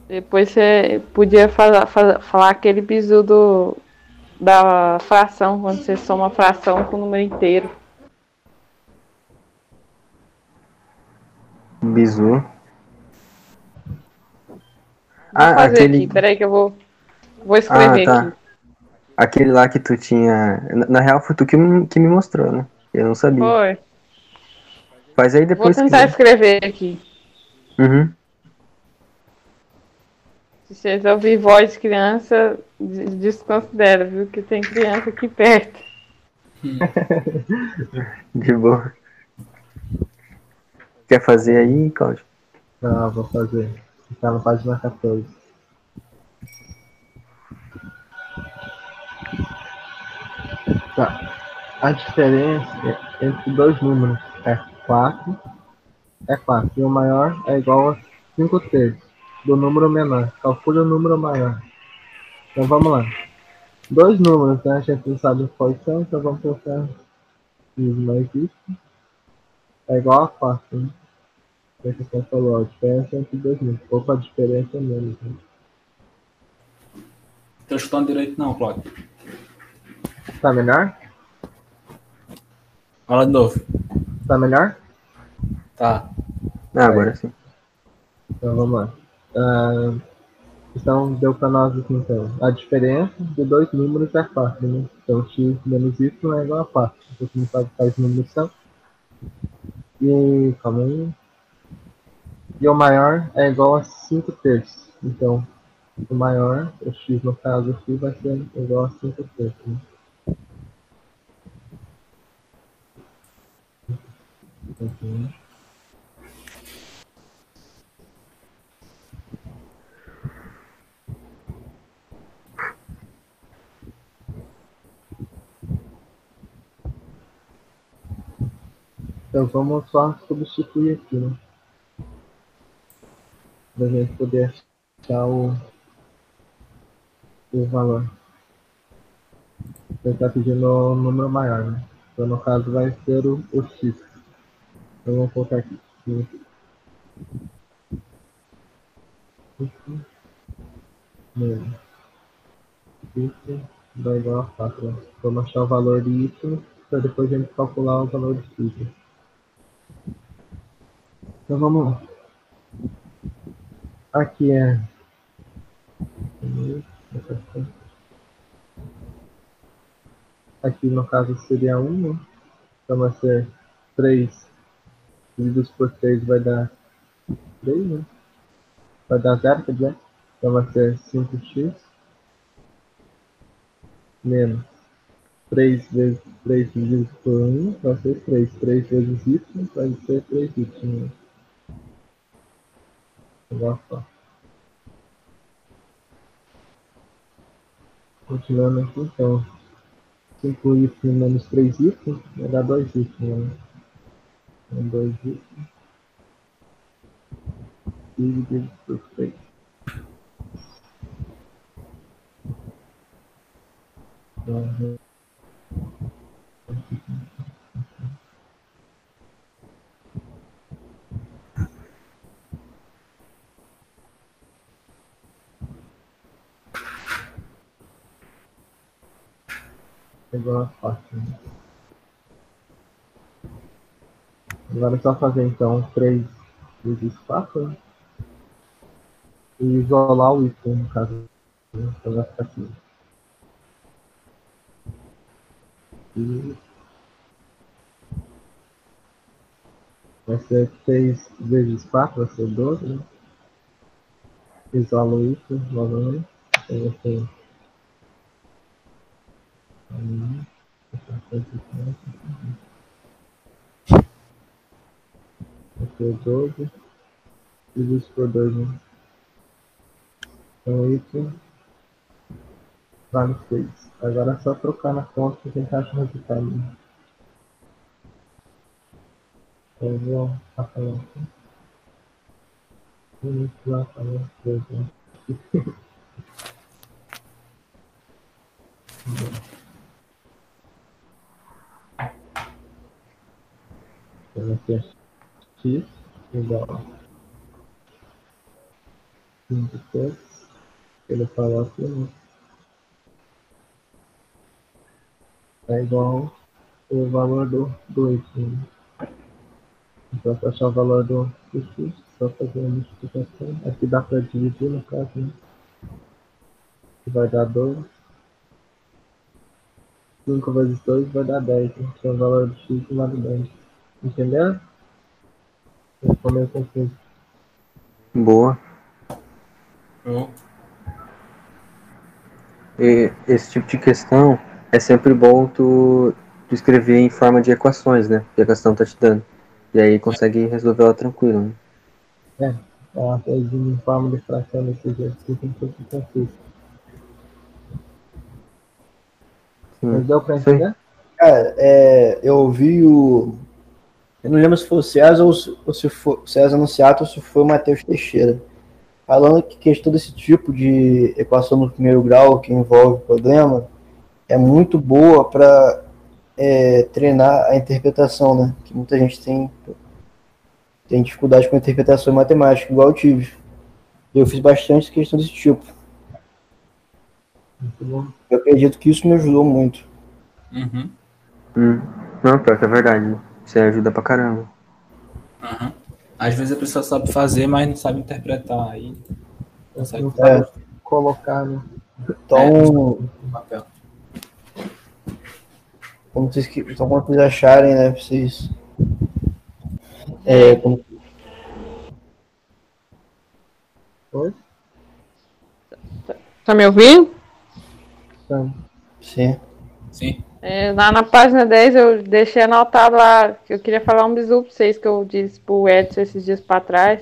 Depois você podia falar, fa- falar aquele bizu do, da fração, quando você soma a fração com o número inteiro. Bizu. Vou Ah, fazer aquele, aqui, peraí que eu vou, vou escrever Ah, tá. aqui. Aquele lá que tu tinha. Na, na real, foi tu que, me- que me mostrou, né? Eu não sabia. Foi. Faz aí Vou depois. se tentar escrever aqui. Uhum. Se vocês ouvir voz de criança, des- desconsidera, viu? Que tem criança aqui perto. De boa. Quer fazer aí, Claudio? Ah, vou fazer. Tá na página 14. Tá. A diferença entre dois números é 4. É 4. E o maior é igual a 5 terços do número menor. Calcule o número maior. Então vamos lá. Dois números, né? A gente não sabe quais são, então vamos colocar isso mais isso. É igual a 4, né? Como você falou, a diferença entre dois números. Pouco a diferença é menos. Né? Tô escutando direito não, Cláudio. Tá melhor? Fala de novo. Tá melhor? Tá. Ah, agora sim. Então vamos lá. Ah, então deu pra nós aqui então. A diferença de dois números é 4, né? Então x menos y é igual a 4. Então você não sabe quais números são. E calma aí. E o maior é igual a 5 terços. Então o maior, o x no caso aqui, vai ser igual a 5 terços. Né? Então vamos só substituir aqui, né? Pra gente poder achar o, o valor. Ele tá pedindo o número maior, né? Então no caso vai ser o, o X. Então vamos colocar aqui. Menos. Isso vai igual a 4. Né? Vamos achar o valor Y para depois a gente calcular o valor de né? Então vamos lá. Aqui é. Aqui no caso seria 1, né? Então vai ser 3 divididos por 3 vai dar 3, né? Vai dar 0, quer dizer? Então vai ser 5x menos 3 vezes 3 dividido por 1 vai ser 3. 3 vezes y vai ser 3y. Né? Agora só. Continuando aqui, então. 5y menos 3y vai dar 2y. Né? Então 2y dividido por 3. Uhum. Pegou a parte. Né? Agora é só fazer então 3 vezes 4 né? e isolar o item no caso. Então vai ficar aqui. E vai ser 6 vezes 4, vai ser 12, né? Isolo isso novamente. Então vai ser. Vai ser 12 dividido por 2, né? Então isso vale 6. Agora é só trocar na conta que a gente acha o resultado. Eu vou Rafael aqui. Rafael, por exemplo. Aqui é x igual a 5 terços. Ele falou aqui, né? é igual o valor do, do y. Né? Então, para achar o valor do, do x, só fazer a multiplicação. Aqui dá para dividir, no caso, né? Que vai dar 2. 5 vezes 2 vai dar 10. Né? Então, o valor do x vale 10. Entendeu? Meio confuso. Boa. Bom, E esse tipo de questão é sempre bom tu, tu escrever em forma de equações, né? Que a questão tá te dando. E aí consegue resolver ela tranquilo, né? É, uma coisinha em forma de fração desse jeito fica um pouco confuso. Mas deu pra entender? Cara, é, eu ouvi o. Eu não lembro se foi o César ou se, ou se foi o César Anunciato ou se foi o Matheus Teixeira. Falando que questão desse tipo de equação no primeiro grau que envolve problema é muito boa para treinar a interpretação, né? Que muita gente tem, tem dificuldade com a interpretação em matemática, igual eu tive. Eu fiz bastante questão desse tipo. Muito bom. Eu acredito que isso me ajudou muito. Uhum. Hum. Não, pior que é verdade. Você ajuda pra caramba. Uhum. Às vezes a pessoa sabe fazer, mas não sabe interpretar. Aí Não sabe colocar, né? Então, no papel. como vocês, que- então, como vocês acharem, né? pra Vocês. É, como- Oi? Tá me ouvindo? Então, sim. Sim. É, lá na página 10 eu deixei anotado lá que eu queria falar um bisu pra vocês que eu disse pro Edson esses dias pra trás.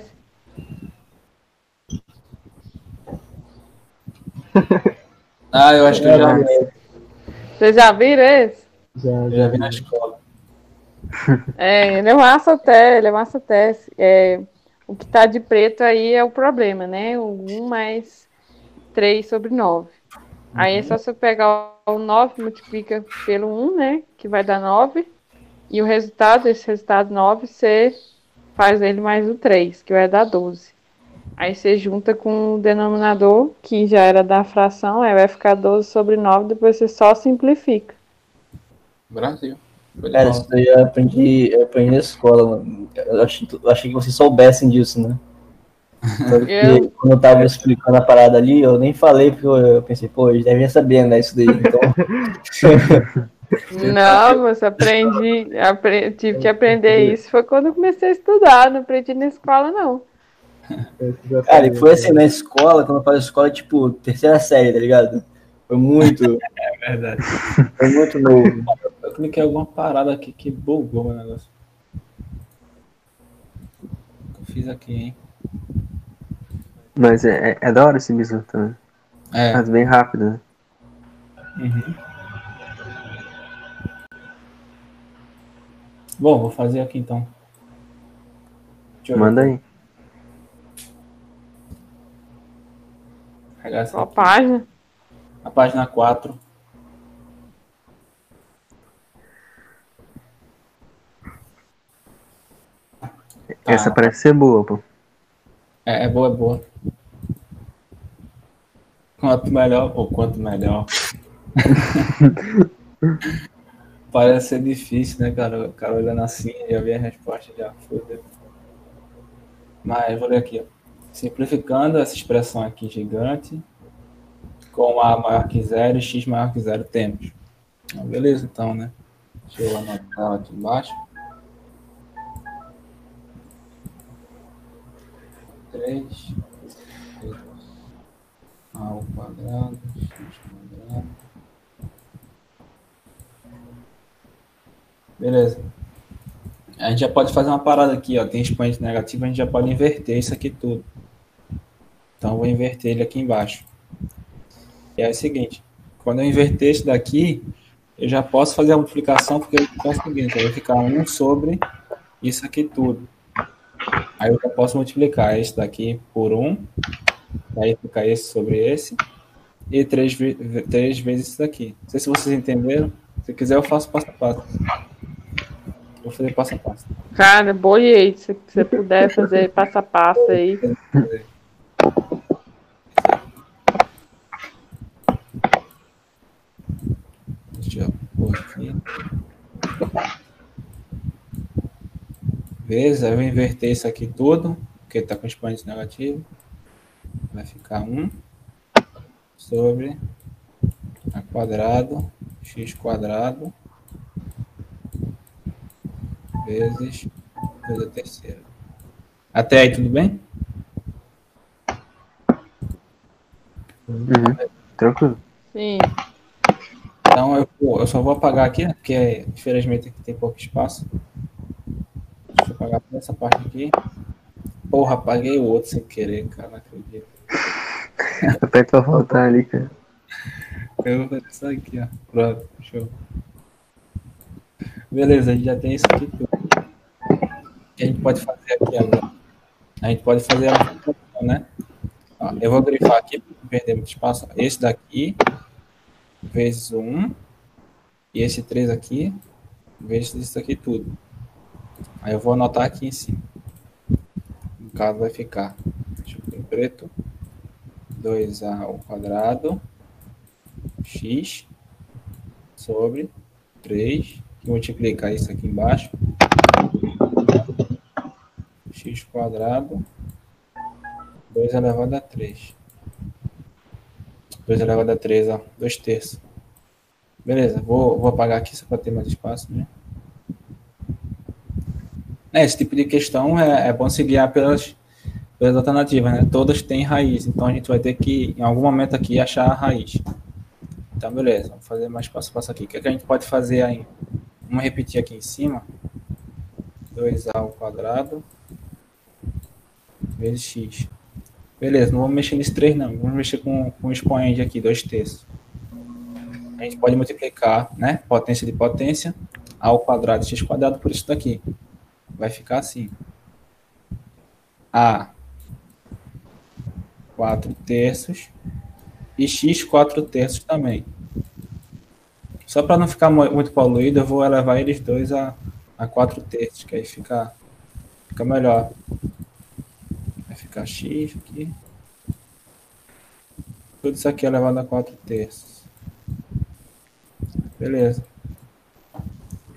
Ah, eu acho que eu já, Vocês já viram esse? já, eu já vi na escola. É, ele é massa até, ele é massa até. É, o que tá de preto aí é o problema, né? O 1 mais 3 sobre 9. Aí é só você pegar o 9, multiplica pelo 1, né? Que vai dar 9. E o resultado, esse resultado 9, você faz ele mais o 3, que vai dar 12. Aí você junta com o denominador, que já era da fração, aí vai ficar 12 sobre 9, depois você só simplifica. Brasil. Cara, isso daí eu aprendi, eu aprendi na escola, mano. Eu achei, eu achei que vocês soubessem disso, né? Só que Eu- quando eu tava explicando a parada ali, eu nem falei, porque eu, pensei, pô, eles devem saber, né? Isso daí. Então, Não, moça, aprendi, apre- tive que aprender isso. Foi quando eu comecei a estudar, não aprendi na escola, não. Cara, e foi assim na escola, quando eu faço escola, tipo, terceira série, tá ligado? Foi muito, É verdade. foi muito novo. Eu cliquei alguma parada aqui que bugou o negócio. O que eu fiz aqui, hein? Mas é, é, é da hora esse bisu também. É. Mas bem rápido, né? Uhum. Bom, vou fazer aqui então. Deixa eu ver. Manda aí. Qual página? A página 4. Essa Ah. parece ser boa, pô. É, é boa, é boa. Quanto melhor, ou quanto melhor. Parece ser difícil, né, cara? O cara olhando assim, já vê a resposta, já fodeu. Mas vou ler aqui, ó. Simplificando essa expressão aqui gigante, com A maior que zero e X maior que zero temos. Ah, beleza, então, né? Deixa eu anotar aqui embaixo. 3 A ao quadrado, X quadrado. Beleza. A gente já pode fazer uma parada aqui, ó. Tem expoente negativo, a gente já pode inverter isso aqui tudo. Então, eu vou inverter ele aqui embaixo. E é o seguinte, quando eu inverter isso daqui, eu já posso fazer a multiplicação, porque é o seguinte, vai ficar 1 sobre isso aqui tudo. Aí eu já posso multiplicar esse daqui por 1, aí fica esse sobre esse, e 3, três vezes isso daqui. Não sei se vocês entenderam. Se quiser, eu faço passo a passo. Vou fazer passo a passo. Cara, boiei. Se você puder fazer passo a passo aí. Deixa eu pôr aqui. Vezes, eu vou inverter isso aqui tudo, porque está com expoente negativo. Vai ficar 1 sobre a quadrado, x quadrado, vezes coisa terceira. Até aí, tudo bem? Uhum. Tranquilo. Sim. Então eu, eu só vou apagar aqui, né, porque infelizmente aqui tem pouco espaço. Deixa eu apagar toda essa parte aqui. Porra, apaguei o outro sem querer, cara, não acredito. Aperta pra voltar ali, cara. Eu vou fazer isso aqui, ó. Pronto, show. Beleza, a gente já tem isso aqui tudo. O que a gente pode fazer aqui agora? A gente pode fazer a né? Ó, eu vou grifar aqui para não perder muito espaço. Esse daqui, vezes 1, e esse 3 aqui, vezes isso aqui tudo. Aí eu vou anotar aqui em cima. No caso vai ficar, deixa eu em preto, 2a ao quadrado, x sobre 3, que multiplica isso aqui embaixo, x quadrado, 2 elevado a 3. 2 elevado a 3, ó, 2 terços. Beleza, vou, vou apagar aqui só para ter mais espaço, né? É, esse tipo de questão é, é bom se guiar pelas, pelas alternativas, né? Todas têm raiz, então a gente vai ter que, em algum momento aqui, achar a raiz. Então, beleza, vamos fazer mais passo a passo aqui. O que, é que a gente pode fazer aí? Vamos repetir aqui em cima. 2a ao quadrado vezes x. Beleza, não vamos mexer nesse 3 não, vamos mexer com, com o expoente aqui, 2 terços. A gente pode multiplicar, né, potência de potência, ao quadrado x quadrado por isso daqui. Vai ficar assim. A 4 terços e x 4 terços também. Só para não ficar mu- muito poluído, eu vou elevar eles dois a, a 4 terços, que aí fica, fica melhor. Vai ficar x aqui. Tudo isso aqui é elevado a 4 terços. Beleza.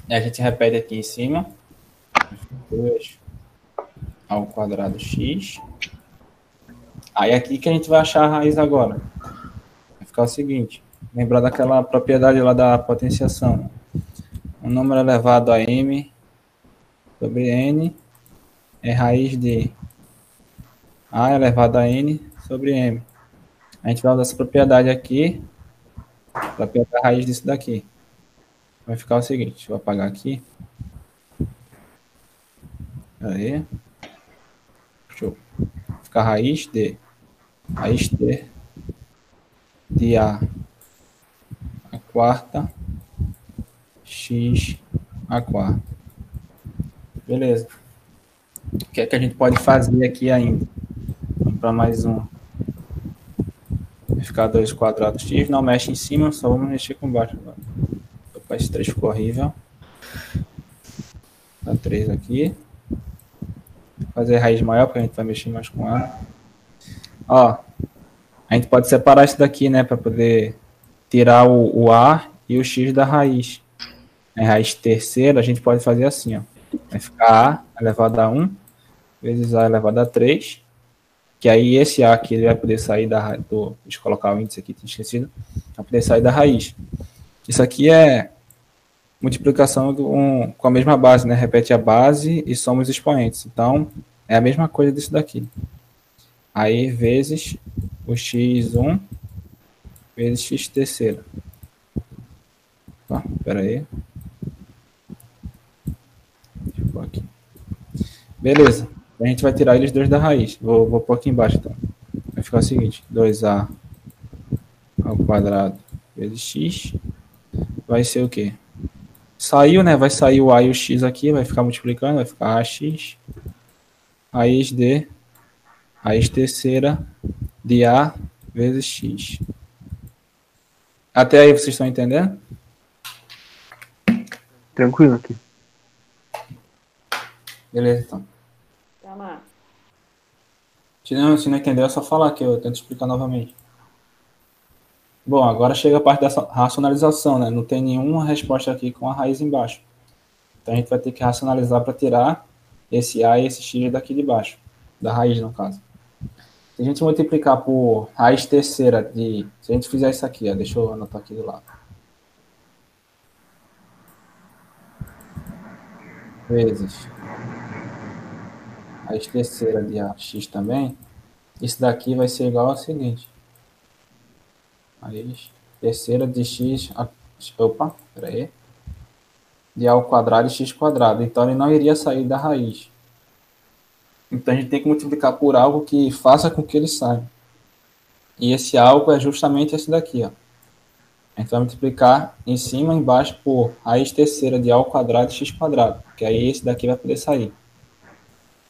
E a gente repete aqui em cima. 2 ao quadrado x. Aí aqui que a gente vai achar a raiz agora. Vai ficar o seguinte. Lembrar daquela propriedade lá da potenciação. um número elevado a m sobre n é raiz de a elevado a n sobre m. A gente vai usar essa propriedade aqui para pegar a raiz disso daqui. Vai ficar o seguinte, vou apagar aqui. Aí. Show. Fica a raiz de raiz de de a a quarta x a quarta. Beleza. O que é que a gente pode fazer aqui ainda? Vamos para mais um. Vai ficar 2 quadrados x, não mexe em cima, só vamos mexer com baixo agora. Opa, esse 3 ficou horrível. Dá 3 aqui. Fazer raiz maior, porque a gente vai mexer mais com ela. Ó, a gente pode separar isso daqui, né, para poder tirar o, o A e o X da raiz. A raiz terceira, a gente pode fazer assim, ó. Vai ficar A elevado a 1 vezes A elevado a 3. Que aí esse A aqui ele vai poder sair da do, Deixa eu colocar o índice aqui, tinha esquecido. Vai poder sair da raiz. Isso aqui é multiplicação do, um, com a mesma base, né? Repete a base e soma os expoentes. Então, é a mesma coisa disso daqui. Aí, vezes o x1 vezes x terceira. Tá, aí. Ficou aqui. Beleza. A gente vai tirar eles dois da raiz. Vou, vou pôr aqui embaixo, então. Vai ficar o seguinte. 2a ao quadrado vezes x vai ser o quê? Saiu, né? Vai sair o a e o x aqui, vai ficar multiplicando, vai ficar ax raiz de raiz terceira de a vezes x. Até aí vocês estão entendendo? Tranquilo aqui. Beleza, então. Tá lá. Se não, se não entendeu, é só falar que eu tento explicar novamente. Bom, agora chega a parte da racionalização, né? Não tem nenhuma resposta aqui com a raiz embaixo. Então a gente vai ter que racionalizar para tirar esse A e esse X daqui de baixo. Da raiz, no caso. Se a gente multiplicar por raiz terceira de... Se a gente fizer isso aqui, ó, deixa eu anotar aqui do lado. Vezes raiz terceira de AX também, isso daqui vai ser igual ao seguinte. Raiz terceira de x, opa, peraí, de a ao quadrado e x quadrado. Então ele não iria sair da raiz. Então a gente tem que multiplicar por algo que faça com que ele saia. E esse algo é justamente esse daqui, ó. A gente vai multiplicar em cima e embaixo por raiz terceira de a ao quadrado e x quadrado, que aí esse daqui vai poder sair.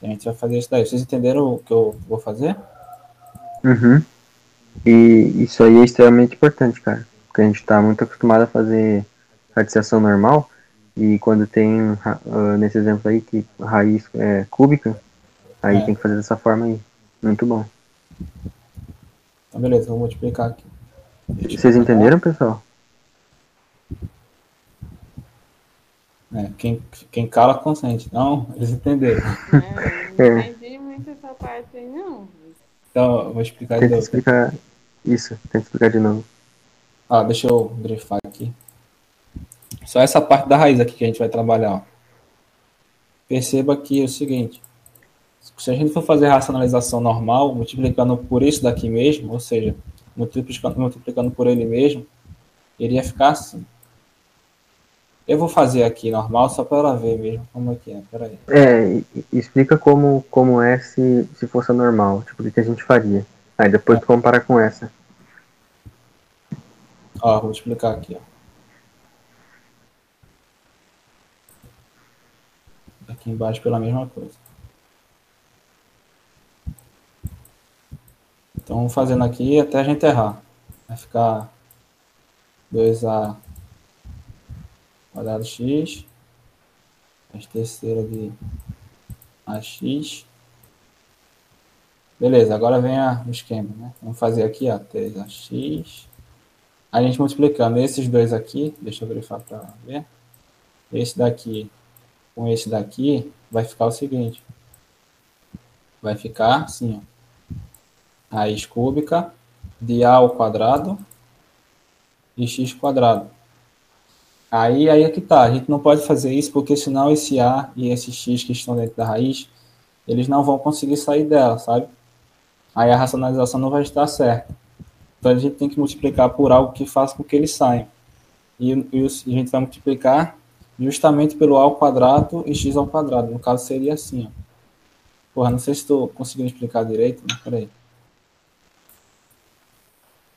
A gente vai fazer isso daí. Vocês entenderam o que eu vou fazer? Uhum. E isso aí é extremamente importante, cara. Porque a gente está muito acostumado a fazer radiação normal. E quando tem, uh, nesse exemplo aí, que raiz é cúbica, aí é. tem que fazer dessa forma aí. Muito bom. Então, beleza, vou multiplicar aqui. Vocês entenderam, pessoal? É, quem, quem cala consente. Não, eles entenderam. É, não entendi muito essa parte aí, não. Então, eu vou explicar Tenta explicar isso, tenta explicar de novo. Ah, deixa eu grifar aqui. Só essa parte da raiz aqui que a gente vai trabalhar. Ó. Perceba que é o seguinte. Se a gente for fazer racionalização normal, multiplicando por isso daqui mesmo, ou seja, multiplicando, multiplicando por ele mesmo, iria ficar assim. Eu vou fazer aqui normal só para ela ver mesmo como é que é. Peraí. É, explica como, como é se, se fosse normal. Tipo, o que a gente faria. Aí depois é. tu compara com essa. Ó, vou explicar aqui, ó. Aqui embaixo pela mesma coisa. Então, fazendo aqui até a gente errar. Vai ficar 2A quadrado x, a terceira de ax. Beleza, agora vem a, o esquema, né? Vamos fazer aqui, ó, 3ax. A gente multiplicando esses dois aqui, deixa eu grifar para ver. Esse daqui com esse daqui, vai ficar o seguinte. Vai ficar assim, ó. Raiz cúbica de a ao quadrado e x quadrado. Aí, aí é que tá, a gente não pode fazer isso porque senão esse A e esse X que estão dentro da raiz, eles não vão conseguir sair dela, sabe? Aí a racionalização não vai estar certa. Então a gente tem que multiplicar por algo que faça com que eles saiam. E, e a gente vai multiplicar justamente pelo A ao quadrado e X ao quadrado. No caso seria assim, ó. Porra, não sei se estou conseguindo explicar direito, mas peraí.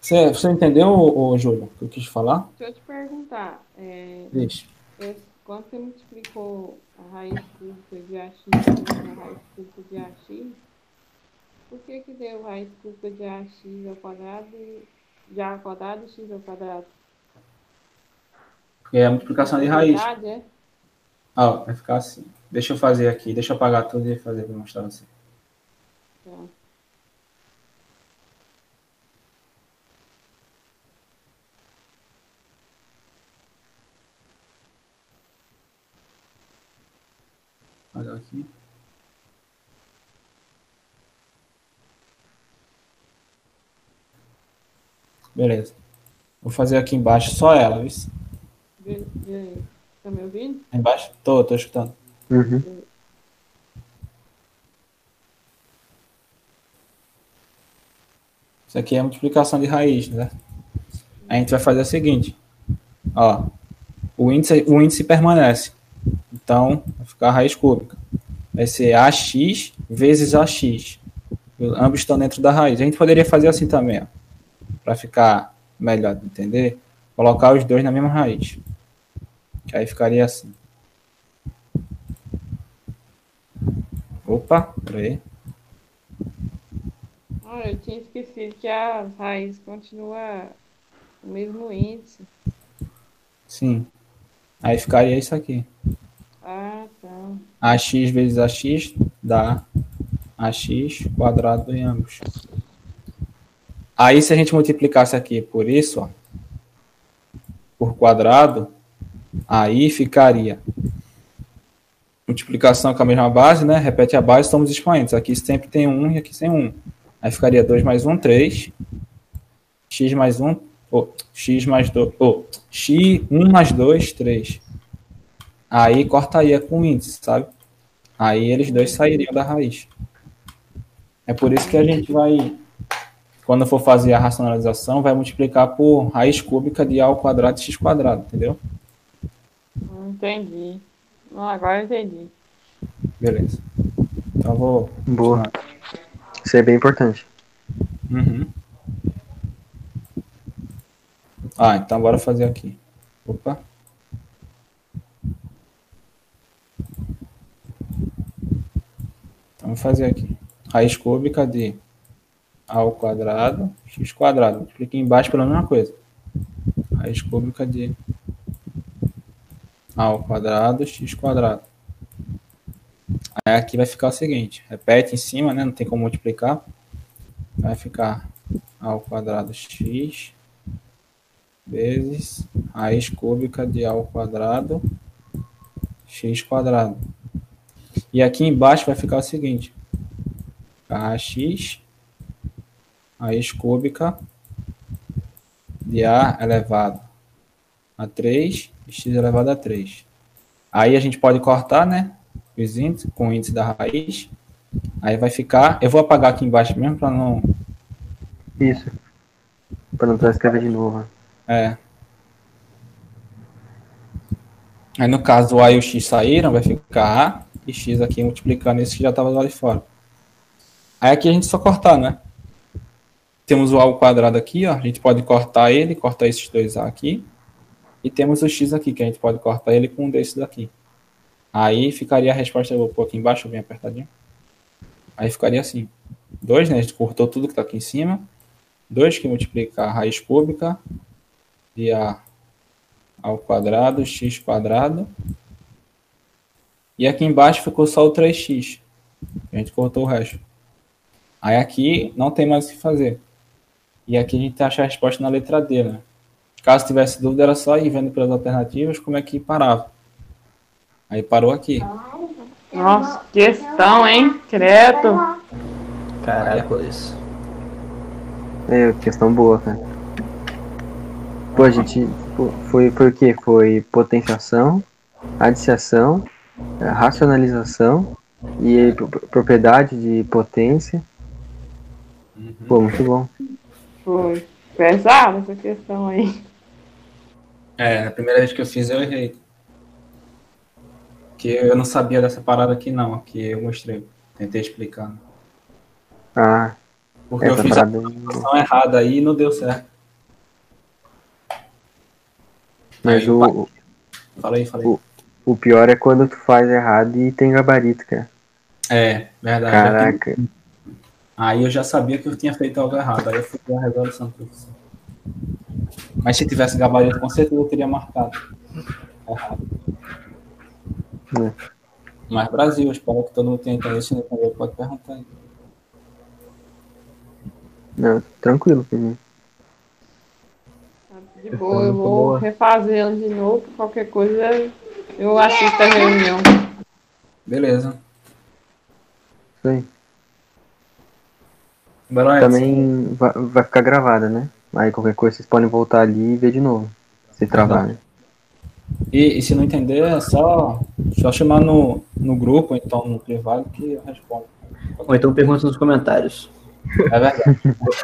Você, você entendeu, ô, Júlio, o que eu quis falar? Deixa eu te perguntar. É, Deixa. quando você multiplicou a raiz cúbica de AX com a raiz cúbica de AX, por que que deu raiz cúbica de AX ao quadrado e de A ao quadrado e X ao quadrado? É a multiplicação de raiz. Verdade, é? Ah, vai ficar assim. Deixa eu fazer aqui, deixa eu apagar tudo e fazer para mostrar assim. Tá. Apagar aqui. Beleza. Vou fazer aqui embaixo só ela, viu? Tá me ouvindo? Embaixo? Tô, tô escutando. Uhum. Isso aqui é a multiplicação de raiz, né? A gente vai fazer o seguinte. Ó, o índice, o índice permanece. Então, vai ficar a raiz cúbica. Vai ser AX vezes AX. Ambos estão dentro da raiz. A gente poderia fazer assim também. Para ficar melhor de entender. Colocar os dois na mesma raiz. Que aí ficaria assim. Opa, peraí. Ah, eu tinha esquecido que a raiz continua o mesmo índice. Sim. Aí ficaria isso aqui. Ah, tá. AX vezes AX dá AX quadrado em ambos. Aí, se a gente multiplicasse aqui por isso, ó, por quadrado, aí ficaria multiplicação com a mesma base, né? Repete a base, somos expoentes. Aqui sempre tem um e aqui tem um. Aí ficaria 2 mais 1, 3. x mais 1, oh, x mais 2, oh, x, 1 mais 2, 3. Aí cortaria com o índice, sabe? Aí eles dois sairiam da raiz. É por isso que a gente vai, quando for fazer a racionalização, vai multiplicar por raiz cúbica de A ao quadrado de x quadrado, entendeu? Entendi. Não, agora eu entendi. Beleza. Então eu vou. Boa. Isso é bem importante. Uhum. Ah, então bora fazer aqui. Opa. Então vamos fazer aqui. Raiz cúbica de A ao quadrado, x quadrado. Multiplica embaixo pela mesma coisa. Raiz cúbica de A ao quadrado, x quadrado. Aí aqui vai ficar o seguinte. Repete em cima, né? Não tem como multiplicar. Vai ficar A ao quadrado x vezes raiz cúbica de A ao quadrado x quadrado. E aqui embaixo vai ficar o seguinte. AX raiz cúbica de A elevado a 3 e x elevado a 3. Aí a gente pode cortar, né? Os índices com o índice da raiz. Aí vai ficar. Eu vou apagar aqui embaixo mesmo para não. Isso. Para não escrever de novo. É. Aí no caso o A e o X saíram, vai ficar A e X aqui multiplicando esse que já estava lá de fora. Aí aqui a gente só cortar, né? Temos o A ao quadrado aqui, ó. A gente pode cortar ele, cortar esses dois A aqui. E temos o X aqui, que a gente pode cortar ele com um desses daqui. Aí ficaria a resposta, eu vou pôr aqui embaixo, bem apertadinho. Aí ficaria assim. 2, né? A gente cortou tudo que está aqui em cima. 2 que multiplica a raiz cúbica de A ao quadrado, x quadrado. E aqui embaixo ficou só o 3x. A gente cortou o resto. Aí aqui não tem mais o que fazer. E aqui a gente acha a resposta na letra D, né? Caso tivesse dúvida, era só ir vendo pelas alternativas como é que parava. Aí parou aqui. Nossa, questão, hein? Credo. Caraca, isso. É, questão boa, cara. Pô, a gente, Fo- Foi, foi o quê? Foi potenciação, adiciação, eh, racionalização e pro- pro- propriedade de potência. Pô, muito bom. Foi pesada essa questão aí. É, na primeira vez que eu fiz eu errei. Que eu não sabia dessa parada aqui não, que eu mostrei. Tentei explicar. Ah, Porque eu fiz parada a aí. função errada aí e não deu certo. Mas Aí, o, Fala aí, fala aí. O- o pior é quando tu faz errado e tem gabarito, cara. É, verdade. Caraca. Aí eu já sabia que eu tinha feito algo errado. Aí eu fui a resolução professor. Mas se tivesse gabarito, com certeza eu teria marcado. Errado. É. Mas Brasil, espero que todo mundo tenha entendido. Se não entendeu, pode perguntar aí. Não, tranquilo mim. De boa, eu muito vou boa. refazer ela de novo. Qualquer coisa eu assisto a reunião. Beleza. Isso aí. Bora. Também vai, vai ficar gravada, né? Aí qualquer coisa vocês podem voltar ali e ver de novo. Se travar, né? E, e se não entender, é só, só chamar no, no grupo, então no privado, que eu respondo. Ou então pergunta nos comentários. É verdade.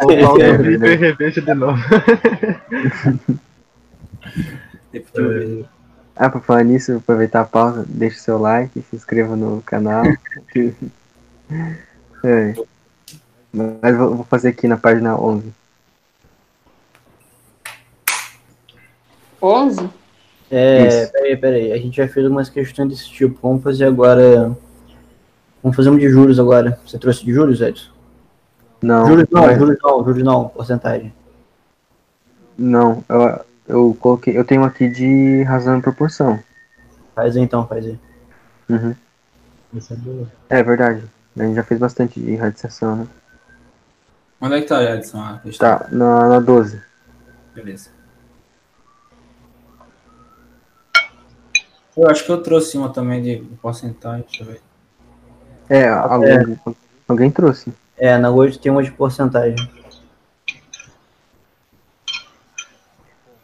Ou É, o vídeo verdade. e reveja de novo. Ah, pra falar nisso, aproveitar a pausa, deixa o seu like, se inscreva no canal. É. Mas vou vou fazer aqui na página 11. 11? É, Isso. peraí, peraí. A gente já fez algumas questões desse tipo. Vamos fazer agora. Vamos fazer um de juros agora. Você trouxe de juros, Edson? Não, juros não, mas- juros não, juros não, porcentagem. não, eu, eu coloquei, eu tenho aqui de razão e proporção. Faz aí então, faz aí. Uhum. É. É verdade. A gente já fez bastante de radiação, né? Onde é que tá, Edson? a questão? Tá, na, na 12. Beleza. Eu acho que eu trouxe uma também de porcentagem, deixa eu ver. É, alguém, alguém trouxe. É, na 8 tem uma de porcentagem.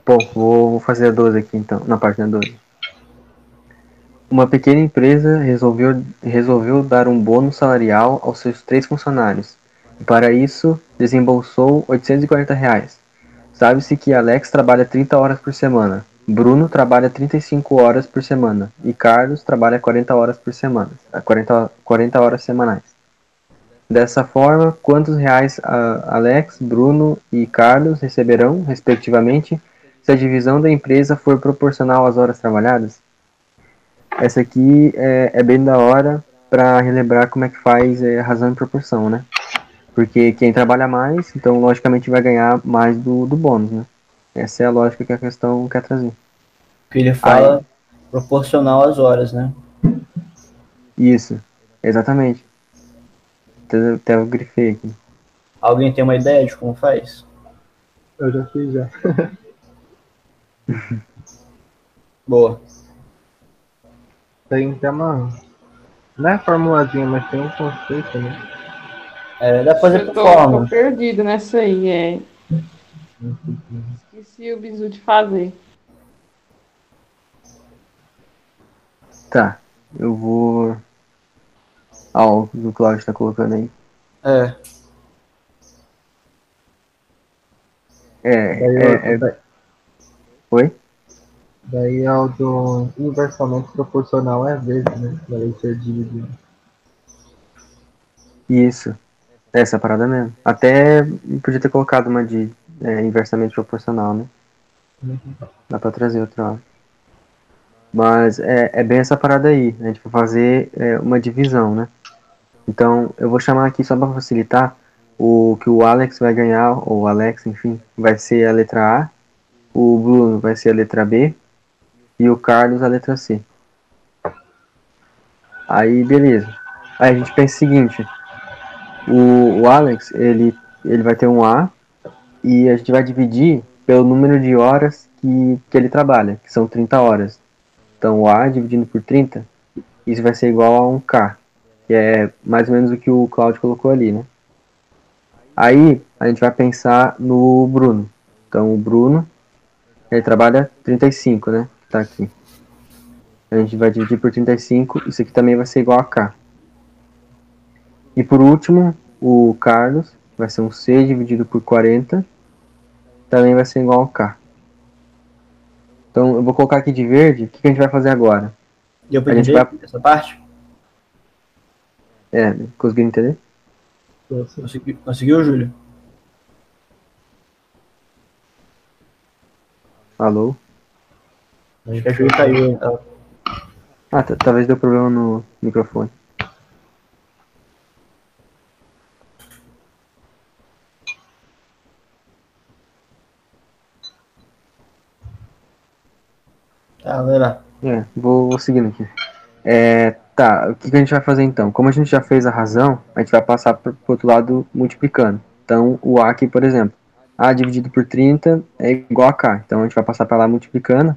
Bom, vou, fazer a 12 aqui então, na página 12. Uma pequena empresa resolveu, resolveu dar um bônus salarial aos seus três funcionários. E para isso, desembolsou 840 reais. Sabe-se que Alex trabalha 30 horas por semana, Bruno trabalha 35 horas por semana e Carlos trabalha 40 horas por semana, ah, 40, 40 horas semanais. Dessa forma, quantos reais Alex, Bruno e Carlos receberão, respectivamente, se a divisão da empresa for proporcional às horas trabalhadas? Essa aqui é, é bem da hora para relembrar como é que faz é, razão e proporção, né? Porque quem trabalha mais, então logicamente vai ganhar mais do, do bônus, né? Essa é a lógica que a questão quer trazer. Que ele fala proporcional às horas, né? Isso, exatamente. Até, até eu grifei aqui. Alguém tem uma ideia de como faz? Eu já fiz já. Boa. Tem até uma. Não é formulazinha, mas tem um conceito, né? É, dá pra fazer Eu tô, forma. tô perdido nessa aí, é. Esqueci o bizu de fazer. Tá, eu vou. Ah, o o Claudio tá colocando aí. É. É, é, é- Oi? daí é o do inversamente proporcional é vezes, né? Daí ser dividido. Isso. Essa parada mesmo. Até podia ter colocado uma de é, inversamente proporcional, né? Dá pra trazer outra hora. Mas é, é bem essa parada aí. A gente vai fazer é, uma divisão, né? Então eu vou chamar aqui só pra facilitar o que o Alex vai ganhar, ou o Alex, enfim, vai ser a letra A, o Bruno vai ser a letra B e o Carlos a letra C. Aí beleza. Aí a gente pensa o seguinte, o, o Alex, ele, ele vai ter um A e a gente vai dividir pelo número de horas que, que ele trabalha, que são 30 horas. Então o A dividindo por 30, isso vai ser igual a um K, que é mais ou menos o que o Claudio colocou ali, né? Aí a gente vai pensar no Bruno. Então o Bruno ele trabalha 35, né? Tá aqui. A gente vai dividir por 35, isso aqui também vai ser igual a K. E por último, o Carlos vai ser um C dividido por 40, também vai ser igual a K. Então eu vou colocar aqui de verde, o que, que a gente vai fazer agora? Deu pra A gente vai- essa parte? É, conseguiram entender? Conseguiu, conseguiu Júlio? Alô? Acho que a Júlio caiu. Ela- Ah, tá- talvez deu problema no microfone. Tá, vai lá. É, vou, vou seguindo aqui. É, tá, o que, que a gente vai fazer então? Como a gente já fez a razão, a gente vai passar pro, pro outro lado multiplicando. Então, o A aqui, por exemplo, A dividido por 30 é igual a K. Então, a gente vai passar para lá multiplicando.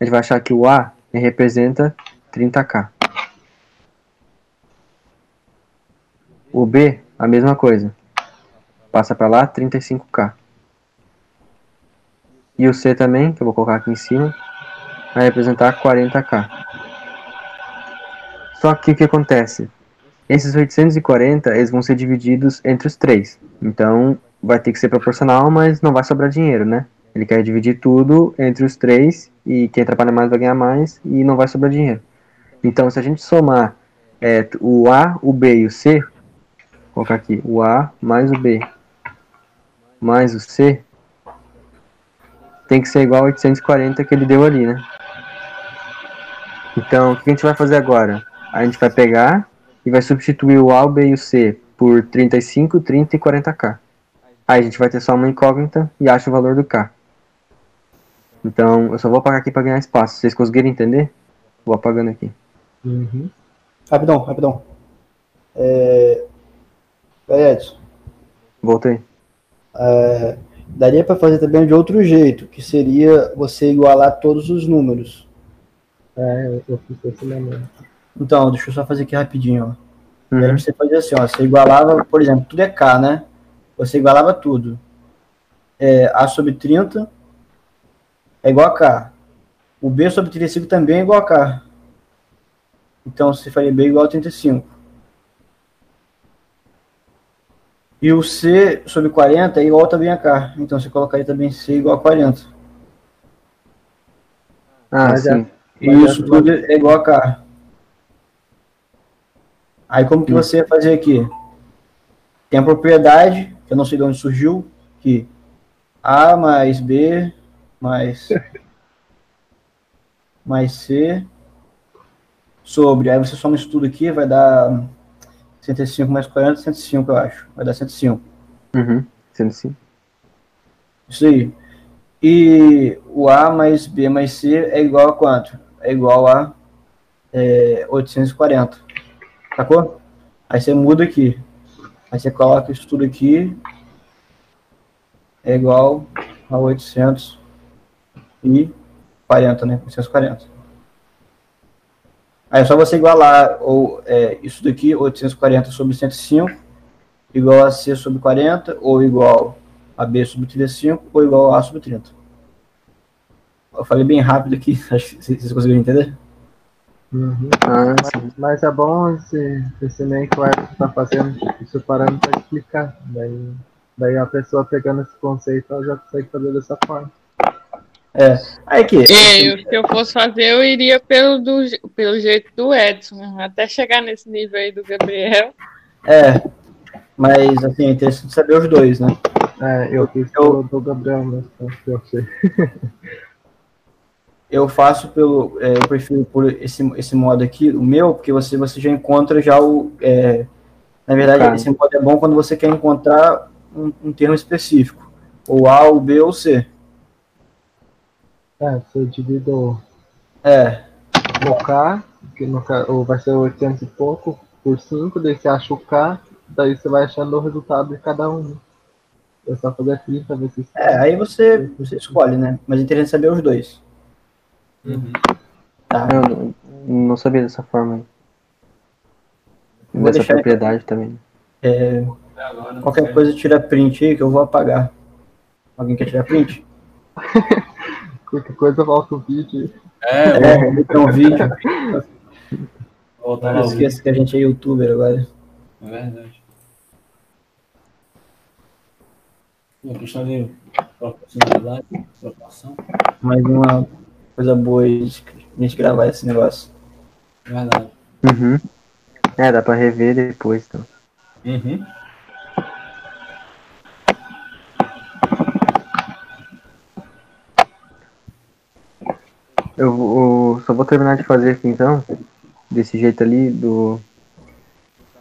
A gente vai achar que o A representa 30K. O B, a mesma coisa. Passa para lá 35K. E o C também, que eu vou colocar aqui em cima, vai representar 40k. Só que o que acontece? Esses 840 eles vão ser divididos entre os três. Então vai ter que ser proporcional, mas não vai sobrar dinheiro, né? Ele quer dividir tudo entre os três e quem trabalha mais vai ganhar mais e não vai sobrar dinheiro. Então se a gente somar é, o A, o B e o C, vou colocar aqui o A mais o B mais o C, tem que ser igual a 840 que ele deu ali, né? Então, o que a gente vai fazer agora? A gente vai pegar e vai substituir o A, o B e o C por 35, 30 e 40k. Aí a gente vai ter só uma incógnita e acha o valor do K. Então, eu só vou apagar aqui para ganhar espaço. Vocês conseguiram entender? Vou apagando aqui. Uhum. Rapidão, rapidão. É... Peraí, Edson. Voltei. É, daria para fazer também de outro jeito, que seria você igualar todos os números. É, eu fiz esse momento. Então, deixa eu só fazer aqui rapidinho, ó. Uhum. Você fazia assim, ó. Você igualava, por exemplo, tudo é K, né? Você igualava tudo. É, A sobre 30 é igual a K. O B sobre 35 também é igual a K. Então você faria B igual a 35. E o C sobre 40 é igual também a K. Então você colocaria também C igual a 40. Ah, Mas é- sim. E Mas isso é- tudo é igual a K. Aí como que você ia fazer aqui? Tem a propriedade, que eu não sei de onde surgiu, que A mais B mais, mais C sobre, aí você soma isso tudo aqui, vai dar 105 mais 40, 105 eu acho, vai dar 105. Uhum. Sendo sim. Isso aí. E o A mais B mais C é igual a quanto? É igual a é, 840. Sacou? Aí você muda aqui. Aí você coloca isso tudo aqui. É igual a 840, né? 840. Aí é só você igualar ou, é, isso daqui, 840 sobre 105, igual a C sobre 40, ou igual a B sobre 35 ou igual a A sobre 30. Eu falei bem rápido aqui, acho que vocês conseguiram entender? Uhum. Ah, sim. Mas é bom esse, esse meio que o Edson está fazendo, isso parando para explicar. Daí, daí a pessoa pegando esse conceito, ela já consegue fazer dessa forma. Aí aqui, É, eu, se eu fosse fazer, eu iria pelo, do, pelo jeito do Edson, né? até chegar nesse nível aí do Gabriel. é, mas assim, é interessante saber os dois, né? É, eu fiz Eu- do, do Gabriel mesmo, que eu sei. Eu faço pelo, é, eu prefiro por esse, esse modo aqui, o meu, porque você, você já encontra já o, é, na verdade, Tá. esse modo é bom quando você quer encontrar um, um termo específico, ou A, ou B, ou C. É, você divide o, É, o K, que no, ou vai ser 800 e pouco, por 5, daí você acha o K, daí você vai achando o resultado de cada um. É só fazer 30 vezes é, aí você, você escolhe, né? Mas é interessante saber os dois. Tá. Eu não, não sabia dessa forma aí. Vou Dessa deixar- propriedade também. É, qualquer coisa tira print aí que eu vou apagar. Alguém quer tirar print? Qualquer coisa volta o vídeo. É, É, tem um vídeo. voltar. Não o vídeo. esqueça que a gente é youtuber agora. É verdade. Uma questão de proporcionalidade, proporção. Mais uma coisa boa aí de a gente gravar esse negócio. É verdade. Uhum. É, dá pra rever depois, então. Uhum. Eu, vou- só vou terminar de fazer aqui então. Desse jeito ali, do.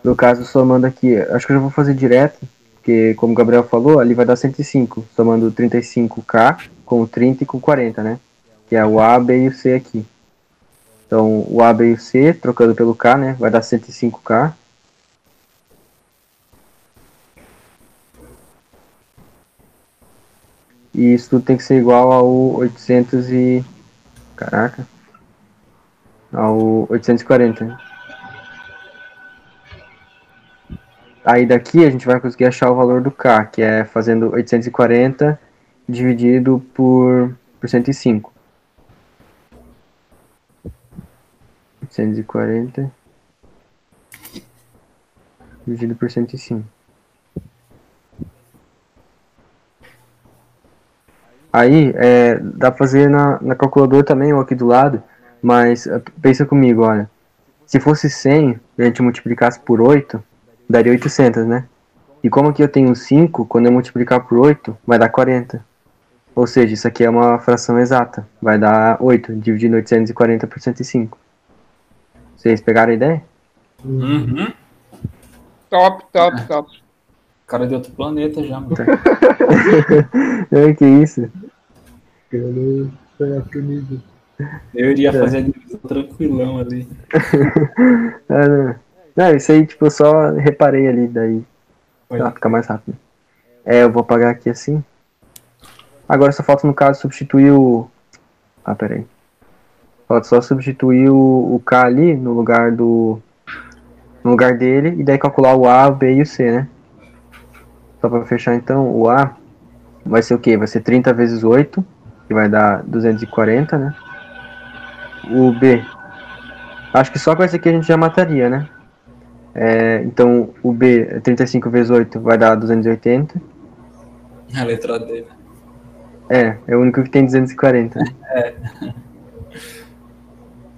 Do caso somando aqui. Acho que eu já vou fazer direto. Porque, como o Gabriel falou, ali vai dar 105. Somando 35K com o 30 e com o 40, né? Que é o A, B e o C aqui. Então, o A, B e o C, trocando pelo K, né? Vai dar 105K. E isso tudo tem que ser igual ao 800 e... Caraca. Ao 840, né? Aí daqui a gente vai conseguir achar o valor do K, que é fazendo 840 dividido por, por 105. 840 dividido por 105. Aí, é, dá pra fazer na, na calculadora também, ou aqui do lado, mas eh, pensa comigo, olha. Se fosse 100 e a gente multiplicasse por 8, daria 800, né? E como aqui eu tenho 5, quando eu multiplicar por 8, vai dar 40. Ou seja, isso aqui é uma fração exata. Vai dar 8, dividindo 840 por 105. Vocês pegaram a ideia? Uhum. Top, top, top. Cara de outro planeta já, mano. É, que isso? Quero sonhar comigo. Eu iria fazer a divisão tranquilão ali. Ah, não. Não, isso aí, tipo, eu só reparei ali, daí Foi. ah, fica mais rápido. É, eu vou apagar aqui assim. Agora só falta, no caso, substituir o... Ah, peraí. Falta só substituir o, o K ali no lugar do... No lugar dele, e daí calcular o A, o B e o C, né? Só pra fechar, então, o A vai ser o quê? Vai ser 30 vezes 8, que vai dar 240, né? O B... Acho que só com esse aqui a gente já mataria, né? É, então, o B, 35 vezes 8, vai dar 280. A letra D, né? É, é o único que tem 240. É.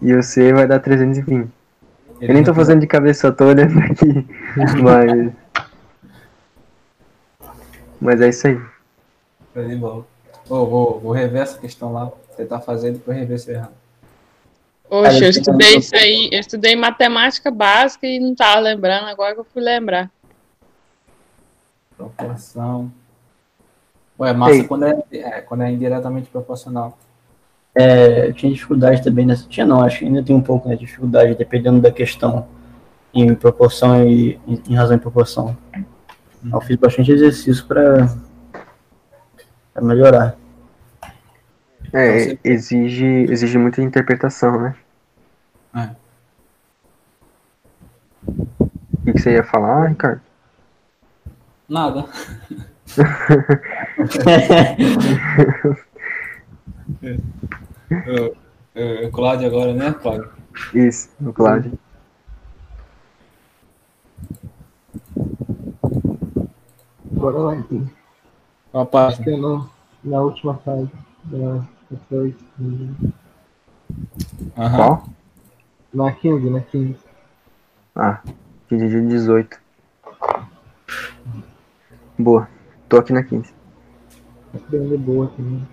E o C vai dar 320. Eu nem tô fazendo de cabeça, tô olhando aqui. Mas. Mas é isso aí. Foi de bola. Ô, vou, vou rever essa questão lá. Tentar fazer e depois rever se errar. Oxe, eu estudei isso aí, eu estudei matemática básica e não tava lembrando, agora que eu fui lembrar. Proporção. Ué, massa Ei. quando é, é, quando é indiretamente proporcional. É, eu tinha dificuldade também nessa. Tinha não, acho que ainda tem um pouco né, de dificuldade, dependendo da questão em proporção e em, em razão e proporção. Eu fiz bastante exercício para melhorar. É, Então, exige, exige muita interpretação, né? É. O que, que você ia falar, Ricardo? Nada. Eu- eu- Cláudio agora, né, Cláudio? Isso, no Cláudio. Bora lá, então. Qual que é no, na última fase. Da, depois, Aham. Qual? na 15, na 15. Ah, 15 de 18. Boa. Tô aqui na 15. Bem de boa também.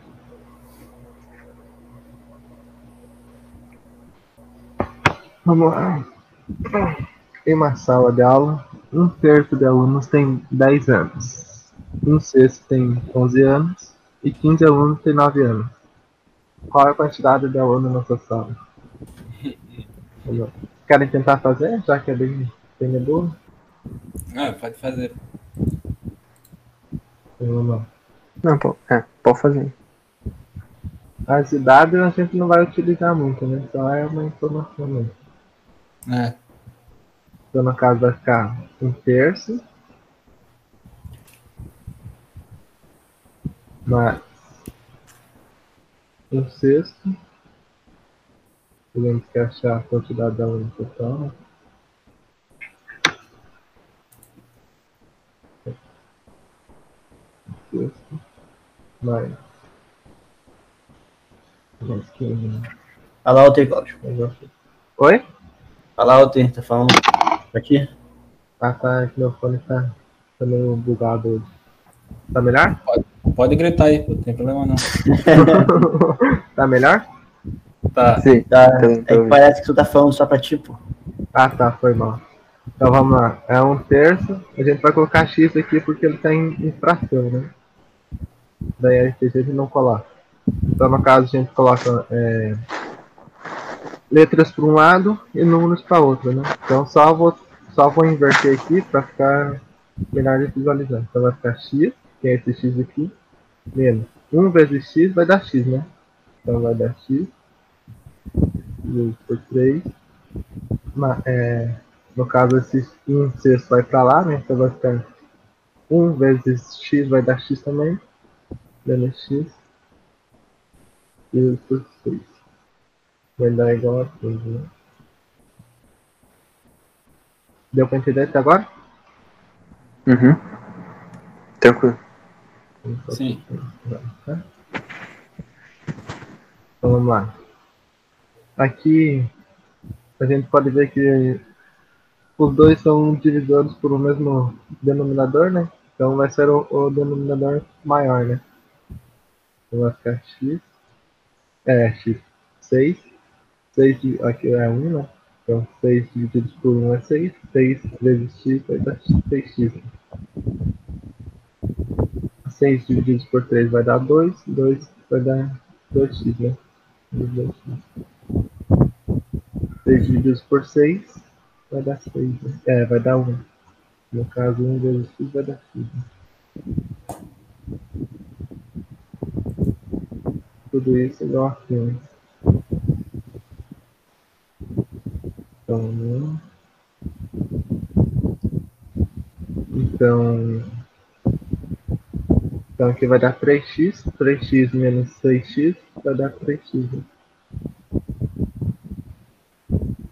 Vamos lá. Em uma sala de aula, um terço de alunos tem 10 anos, um sexto tem 11 anos e 15 alunos tem 9 anos. Qual é a quantidade de alunos nessa sala? Vamos lá. Querem tentar fazer, já que é bem, boa? Ah, pode fazer. Então, Vamos lá. Não, pô, é, pode fazer. As idades a gente não vai utilizar muito, né? Só é uma informação mesmo. É. Então, no caso, vai ficar um terço. Mais um sexto. Temos que achar a quantidade da no total. né? Um sexto. Mais. Mais 15. Fala alto aí, Cláudio. Negócio- Oi? Fala alto aí, tá falando aqui? Ah, tá. que Meu fone tá, tá meio bugado hoje. Tá melhor? Pode gritar aí, não tem problema não. tá melhor? Tá. Sim, Tá, Então, é que parece que tu tá falando só pra ti, pô. Ah, tá. Foi mal. Então vamos lá. É um terço. A gente vai colocar X aqui porque ele tá em, em fração, né? Daí a gente não coloca. Então, no caso, a gente coloca é, letras para um lado e números para outro, né? Então, só vou, só vou inverter aqui para ficar melhor de visualizar. Então, vai ficar x, que é esse x aqui, menos 1 vezes x vai dar x, né? Então, vai dar x vezes por 3. Ma- é, no caso, esse 1 sexto vai para lá, né? Então, vai ficar 1 vezes x vai dar x também, menos x vezes por 6. Vai dar igual a 15, né? Deu pra entender até agora? Uhum. Tranquilo. Sim. Então vamos lá. Aqui a gente pode ver que os dois são divisores por um mesmo denominador, né? Então vai ser o, o denominador maior, né? Então vai ficar x. É, x. 6. 6 di- aqui é 1, né? Então 6 divididos por 1 é 6. 6 vezes x vai dar 6x. 6 divididos por 3 vai dar 2. 2 vai dar 2x, né? 2x. 6 divididos por 6 vai dar 6. Né? É, vai dar 1. No caso, 1 vezes x vai dar x. Né? Tudo isso é igual a 15. Então, 1. Então, então aqui vai dar 3x, 3x menos 6x vai dar 3x. né?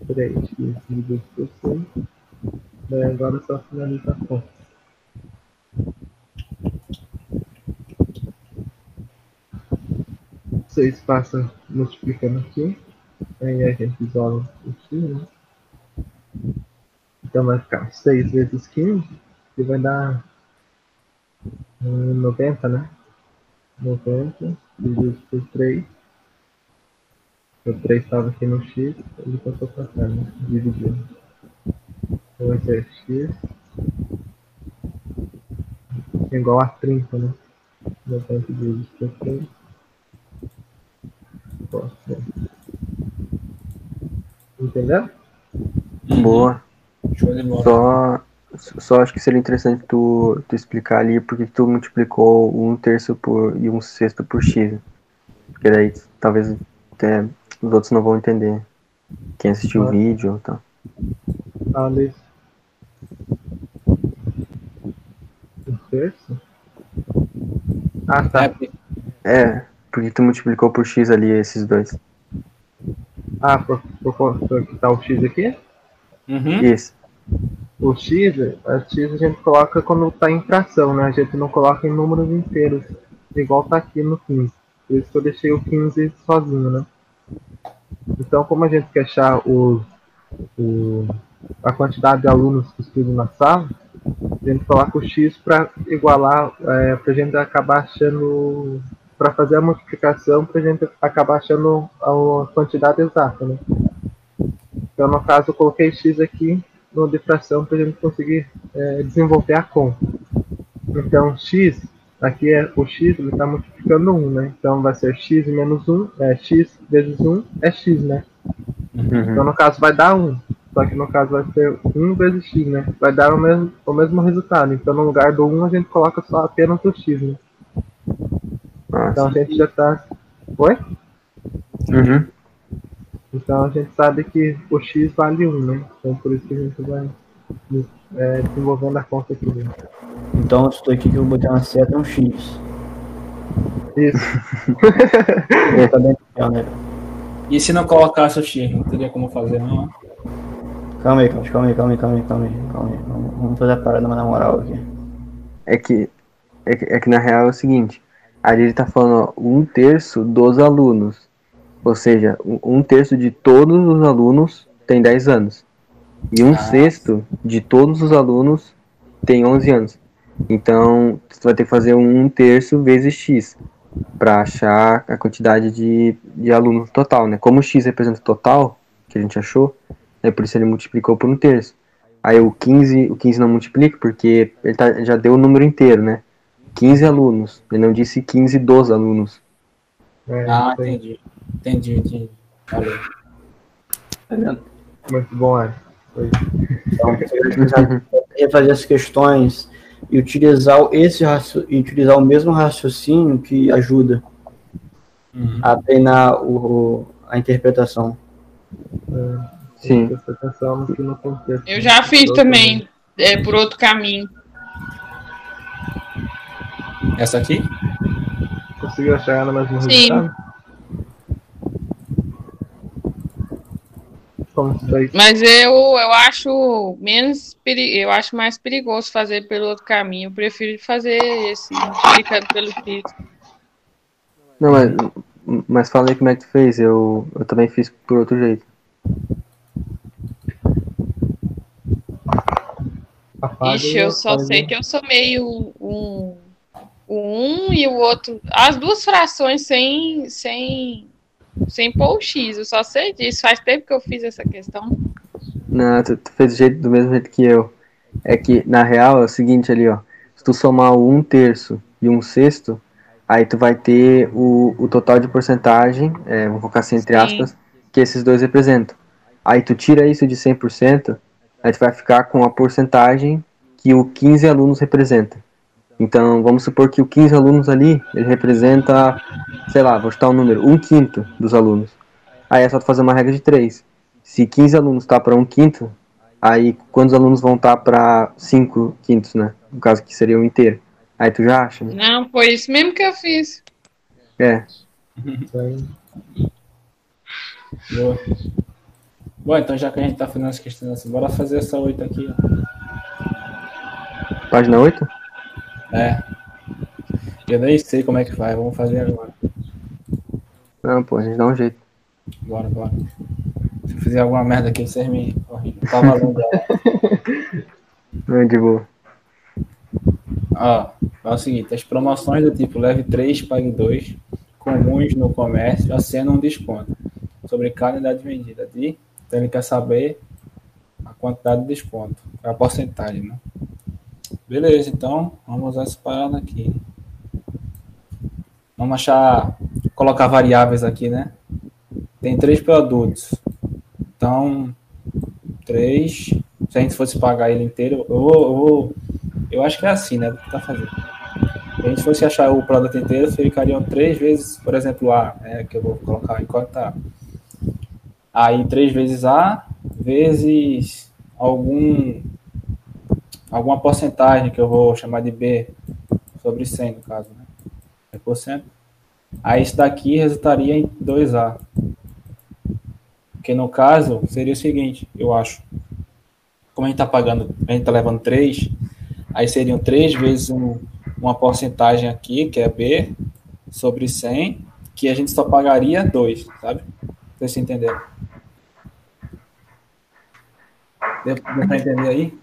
3x dividido por 6. Daí agora só finalizar a conta. Seis passa multiplicando aqui. Aí a gente isola o x, né? Então vai ficar 6 vezes 15, que vai dar hum, 90, né? 90 dividido por 3. O 3 estava aqui no x, ele passou para cá, né? Dividiu. Então vai ser x igual a 30, né? 90 dividido por 3. Posso ver. Entendeu? Boa. Só, só acho que seria interessante tu, tu explicar ali porque que tu multiplicou um terço por, e um sexto por x. Porque daí talvez até os outros não vão entender. Quem assistiu o Ah. vídeo e tal. Ali. Um terço? Ah, tá. É, porque- É, porque tu multiplicou por x ali esses dois. Ah, por, por, por, por que tá o X aqui? Uhum. Isso. O X, a X a gente coloca quando tá em fração, né? A gente não coloca em números inteiros, igual tá aqui no 15. Por isso que eu deixei o 15 sozinho, né? Então, como a gente quer achar o, o, a quantidade de alunos que estudam na sala, a gente coloca o X para igualar, é, para a gente acabar achando, para fazer a multiplicação, para a gente acabar achando a, a quantidade exata, né? Então, no caso, eu coloquei X aqui no de fração para a gente conseguir é, desenvolver a conta. Então, X, aqui é o X, ele está multiplicando 1, né? Então, vai ser X menos 1, é, X vezes 1 é X, né? Então, Uhum. no caso, vai dar 1. Só que no caso vai ser 1 vezes x, né? Vai dar o mesmo, o mesmo resultado. Então, no lugar do 1, a gente coloca só apenas o x, né? Nossa. Então, a gente já tá... Oi? Uhum. Então, a gente sabe que o x vale 1, né? Então, por isso que a gente vai é, desenvolvendo a conta aqui. Né? Então, isso daqui que eu botei uma seta é um X. Isso. Tá bem pequeno, né? E se não colocasse o X, não teria como fazer, não? né? Calma aí, calma aí, calma aí, calma aí, calma aí, calma aí. Vamos, vamos fazer a parada na moral aqui. É que, é que, é que na real é o seguinte, ali ele tá falando ó, um terço dos alunos. Ou seja, um, terço de todos os alunos tem 10 anos. E um Ah. sexto de todos os alunos tem 11 anos. Então, você vai ter que fazer um terço vezes X para achar a quantidade de, de alunos total, né? Como o X representa o total, que a gente achou, né? por isso ele multiplicou por um terço. Aí o 15, o 15 não multiplica porque ele tá- já deu o número inteiro, né? 15 alunos. Ele não disse 15 dos alunos. É, Ah, aí. entendi. Entendi, entendi. Valeu. Tá? Muito bom, Alisson. Foi. Então, refazer as questões e utilizar o- esse e utilizar o mesmo raciocínio que ajuda Uhum. a treinar o, o- a interpretação. Sim. No contexto. Eu já fiz também, é, por outro caminho. Essa aqui? Conseguiu chegar no mesmo Sim. resultado? Como isso daí? Mas eu, eu acho menos eu acho mais perigoso fazer pelo outro caminho. Eu prefiro fazer esse, pelo X. Não, mas, mas fala aí como é que tu fez. Eu, eu também fiz por outro jeito. Ixi, eu só sei que eu sou meio um, o um e o outro. As duas frações sem, sem, sem pôr o X. Eu só sei disso. Faz tempo que eu fiz essa questão. Não, tu, tu fez do, jeito, do mesmo jeito que eu. É que, na real, é o seguinte ali, ó. Se tu somar o um terço e um sexto, aí tu vai ter o, o total de porcentagem, é, vou colocar assim entre Sim. aspas, que esses dois representam. Aí tu tira isso de 100%, aí tu vai ficar com a porcentagem que o 15 alunos representa. Então, vamos supor que o 15 alunos ali, ele representa, sei lá, vou chutar um número, um quinto dos alunos. Aí é só tu fazer uma regra de 3. Se 15 alunos está para um quinto, aí quantos alunos vão estar para 5 quintos, né? No caso que seria um inteiro. Aí tu já acha, né? Não, foi isso mesmo que eu fiz. É. Isso aí. Boa. Bom, então já que a gente tá fazendo as questões assim, bora fazer essa 8 aqui, ó. Página 8? É. Eu nem sei como é que vai, vamos fazer agora. Não, pô, a gente dá um jeito. Bora, bora. Se eu fizer alguma merda aqui, vocês me. corrigem. Tá valendo. Não, de boa. Ó, é o seguinte, as promoções do tipo leve 3, pague 2, comuns no comércio, acenam um desconto sobre cada unidade vendida. De, então ele quer saber a quantidade de desconto, a porcentagem, né? Beleza, então vamos usar essa parada aqui. Vamos achar, colocar variáveis aqui, né? Tem três produtos. Então, três. Se a gente fosse pagar ele inteiro, eu eu eu acho que é assim, né? Tá fazendo. Se a gente fosse achar o produto inteiro, ficariam três vezes, por exemplo, A, né? Que eu vou colocar enquanto tá. Aí três vezes A, vezes algum alguma porcentagem que eu vou chamar de B sobre 100, no caso, né? É por cento. Aí isso daqui resultaria em 2A. Que no caso seria o seguinte, eu acho. Como a gente tá pagando, a gente tá levando 3, Aí seriam 3 vezes um- uma porcentagem aqui, que é B, sobre 100, que a gente só pagaria 2, sabe? Vocês entenderam? Deu, deu pra entender aí?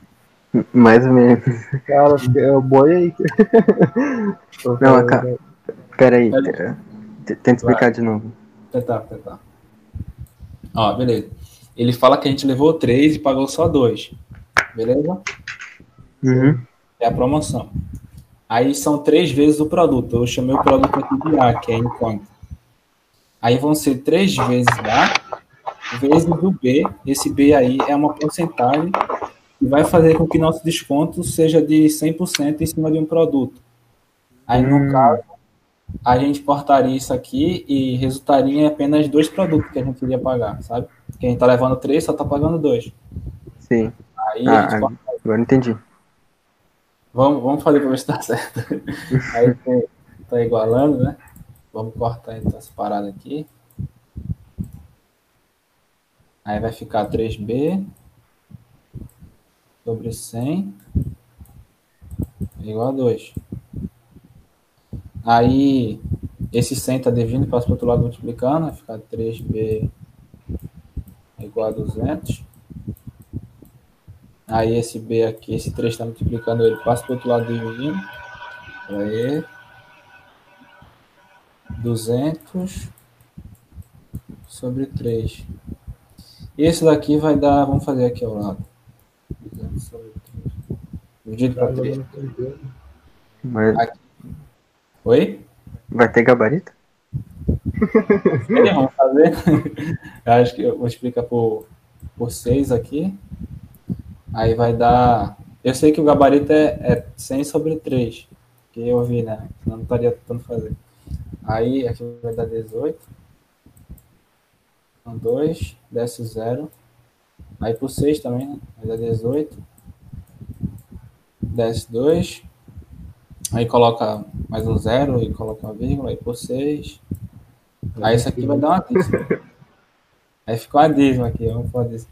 Mais ou menos. Cara, é o boi aí. Não, cara. Pera aí. Tenta explicar de novo. Tentar, tentar. Ó, beleza. Ele fala que a gente levou 3 e pagou só 2. Beleza? Uhum. É a promoção. Aí são três vezes o produto. Eu chamei o produto aqui de A, que é enquanto. Aí vão ser três vezes A, vezes o B. Esse B aí é uma porcentagem que vai fazer com que nosso desconto seja de 100% em cima de um produto. Aí, no Hum. caso, a gente cortaria isso aqui e resultaria em apenas dois produtos que a gente iria pagar, sabe? Quem está levando três só está pagando dois. Sim. Aí a gente Ah, agora entendi. Vamos, vamos fazer para ver se dá certo. Aí tá igualando, né? Vamos cortar então essa parada aqui. Aí vai ficar 3B sobre 100 igual a 2. Aí, esse 100 está dividindo, passa para o outro lado multiplicando, vai ficar 3B igual a 200. Aí, esse B aqui, esse 3 está multiplicando, ele passa para o outro lado dividindo. Aí, 200 sobre 3. E esse daqui vai dar, vamos fazer aqui ao lado. 200 sobre 3. Dividido para 3. Mas Aqui. Oi? vai ter gabarito? É, vamos fazer. Eu acho que eu vou explicar por, por 6 aqui. Aí vai dar. Eu sei que o gabarito é, é 100 sobre 3. Que eu vi, né? Senão não estaria tentando fazer. Aí aqui vai dar 18. Então 2, desce 0. Aí por 6 também, né? Vai dar 18. Desce 2. Aí coloca mais um 0 e coloca uma vírgula. Aí por 6. Aí isso aqui vai dar uma dízima. Aí ficou uma dízima aqui, vamos pôr dízima.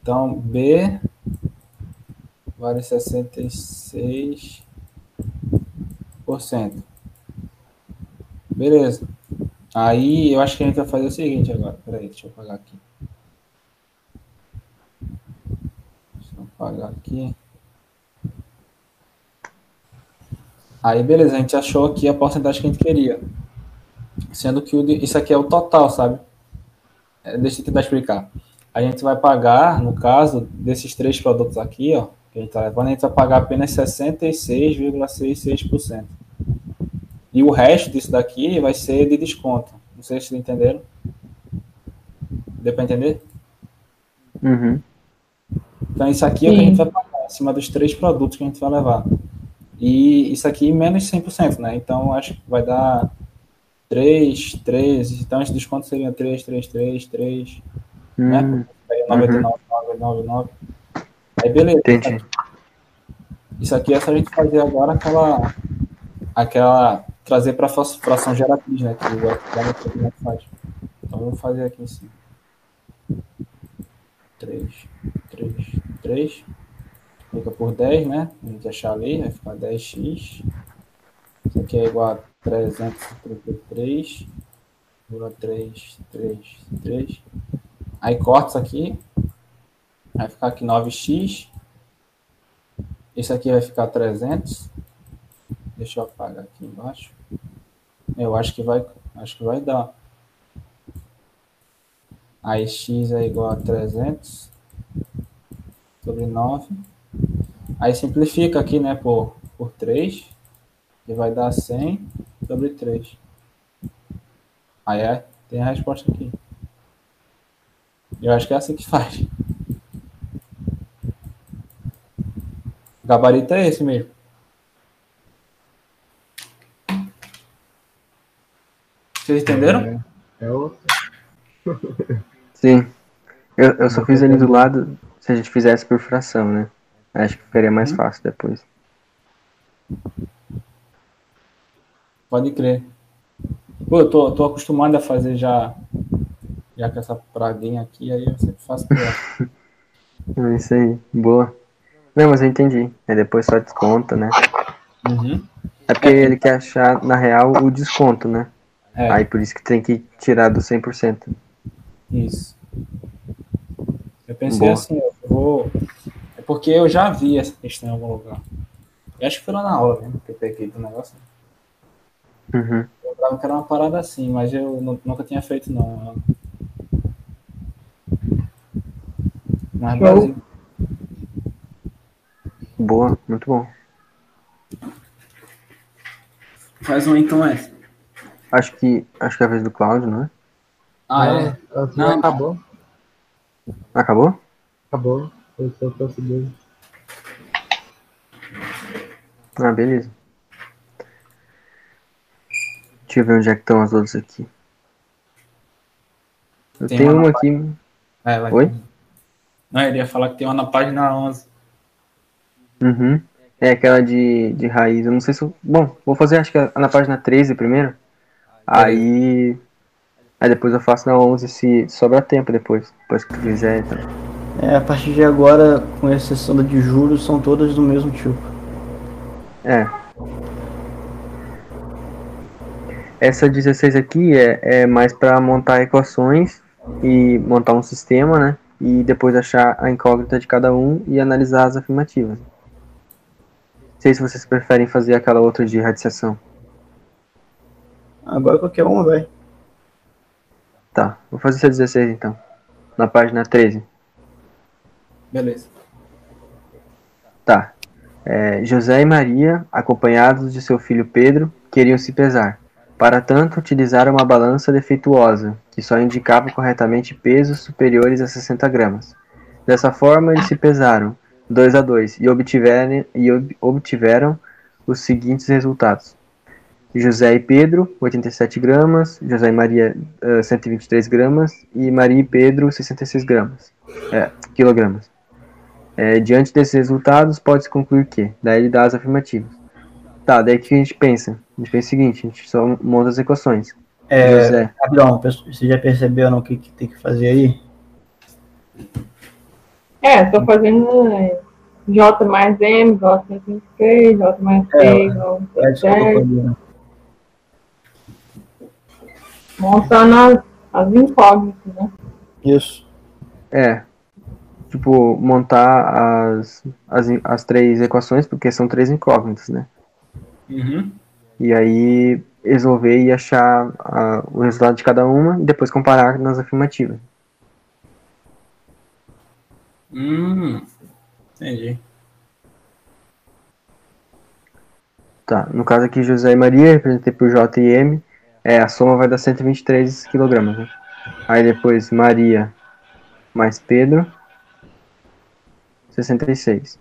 Então, B vale 66%. Beleza. Aí eu acho que a gente vai fazer o seguinte agora. Peraí, deixa eu apagar aqui. Deixa eu apagar aqui. Aí, beleza, a gente achou aqui a porcentagem que a gente queria. Sendo que de- isso aqui é o total, sabe? É, deixa eu tentar explicar. A gente vai pagar, no caso, desses três produtos aqui, ó, que a gente tá levando, a gente vai pagar apenas 66,66%. E o resto disso daqui vai ser de desconto. Não sei se vocês entenderam. Deu para entender? Uhum. Então, isso aqui é o que a Sim. gente vai pagar em cima dos três produtos que a gente vai levar. E isso aqui menos 100%, né? Então, acho que vai dar 3, 13. Então, esse desconto seria 3, 3, 3, 3, né? Hum, Aí, 99, 99. Aí, beleza. entendi. Isso aqui é só a gente fazer agora aquela. aquela trazer para fração geratriz, né? Que o F faz. Então, vamos fazer aqui em cima. 3, 3, 3. Fica por 10, né? A gente achar ali, vai ficar 10x. Isso aqui é igual a 333, 3, 3, 3. Aí corta isso aqui. Vai ficar aqui 9x. Esse aqui vai ficar 300. Deixa eu apagar aqui embaixo. Eu acho que vai, acho que vai dar. Aí x é igual a 300 sobre 9. Aí simplifica aqui, né, por, por 3. E vai dar 100 sobre 3. Aí é, tem a resposta aqui. Eu acho que é assim que faz. O gabarito é esse mesmo. Vocês entenderam? É o. Sim. Eu, eu só fiz ali do lado se a gente fizesse por fração, né? Acho que ficaria mais fácil depois. Pode crer. Pô, eu tô, tô acostumado a fazer já, já com essa praguinha aqui, aí eu sempre faço pior. É isso aí. Boa. Não, mas eu entendi. Aí depois só desconta, né? Uhum. É porque ele quer achar, na real, o desconto, né? É, Aí por isso que tem que tirar do 100%. isso. Eu pensei Boa. assim, vou. É porque eu já vi essa questão em algum lugar. Eu acho que foi lá na aula, né? Que eu peguei do negócio. Uhum. Eu lembrava que era uma parada assim, mas eu nu- nunca tinha feito, não. Mas básico. Boa, muito bom. Faz um então essa. Acho que, acho que é a vez do Cláudio, não é? Ah, é? Não. acabou. Acabou? Acabou. Foi só pra seguir. Ah, beleza. Deixa eu ver onde é que estão as outras aqui. Eu Tem tenho uma uma aqui. É, vai. Oi? Não, ele ia falar que tem uma na página 11. Uhum. É aquela de, de raiz. Eu não sei se eu. Bom, vou fazer acho que a- na página 13 primeiro. Aí. Aí depois eu faço na 11 se sobrar tempo depois. Depois que tu quiser. Então. É, a partir de agora, com exceção da de juros, são todas do mesmo tipo. É. Essa 16 aqui é, é mais para montar equações e montar um sistema, né? E depois achar a incógnita de cada um e analisar as afirmativas. Não sei se vocês preferem fazer aquela outra de radiciação. Agora qualquer uma vai. Tá, vou fazer essa 16 então. Na página 13. Beleza. Tá. É, José e Maria, acompanhados de seu filho Pedro, queriam se pesar. Para tanto, utilizaram uma balança defeituosa, que só indicava corretamente pesos superiores a 60 gramas. Dessa forma, eles se pesaram, dois a dois, e obtiveram, e ob- obtiveram os seguintes resultados. José e Pedro, 87 gramas, José e Maria, eh, 123 gramas, e Maria e Pedro, 66 gramas, é, quilogramas. É, diante desses resultados, pode-se concluir que, daí ele dá as afirmativas. Tá, daí o que a gente pensa? A gente pensa o seguinte, a gente só monta as equações. É, José, Rapidão, pessoal, você já percebeu no que, que tem que fazer aí? É, tô fazendo é, J mais M, J mais 23, J mais P, É, É tô 10, fazendo. montando as, as incógnitas, né? Isso. é, tipo, montar as, as, as três equações, porque são três incógnitas, né? Uhum. E aí resolver e achar ah, o resultado de cada uma e depois comparar nas afirmativas. Hum, entendi. Tá, no caso aqui José e Maria, representei por J e M, é, a soma vai dar 123 kg, né? Aí depois Maria mais Pedro, 66.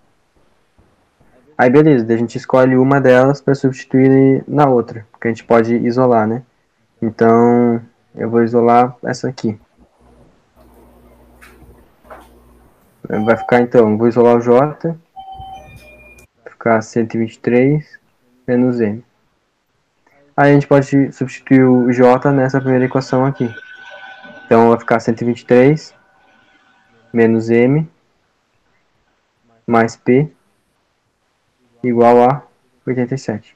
Aí beleza, a gente escolhe uma delas para substituir na outra, que a gente pode isolar, né? Então, eu vou isolar essa aqui. Vai ficar então, vou isolar o J, ficar 123 menos M. Aí a gente pode substituir o J nessa primeira equação aqui. Então vai ficar 123 menos M mais P igual a 87.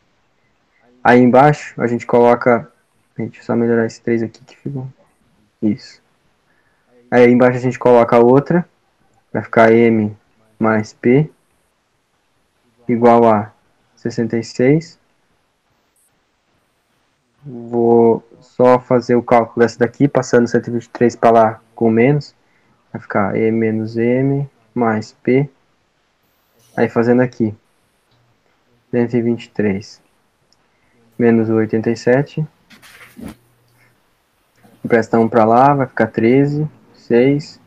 Aí embaixo a gente coloca. Gente, só melhorar esse 3 aqui que ficou. Isso. Aí embaixo a gente coloca a outra. Vai ficar M mais P igual a 66. Vou só fazer o cálculo dessa daqui, passando 123 para lá com menos. Vai ficar E menos M mais P. Aí fazendo aqui. 123 menos o 87. Empresta 1 para lá, vai ficar 13, 6,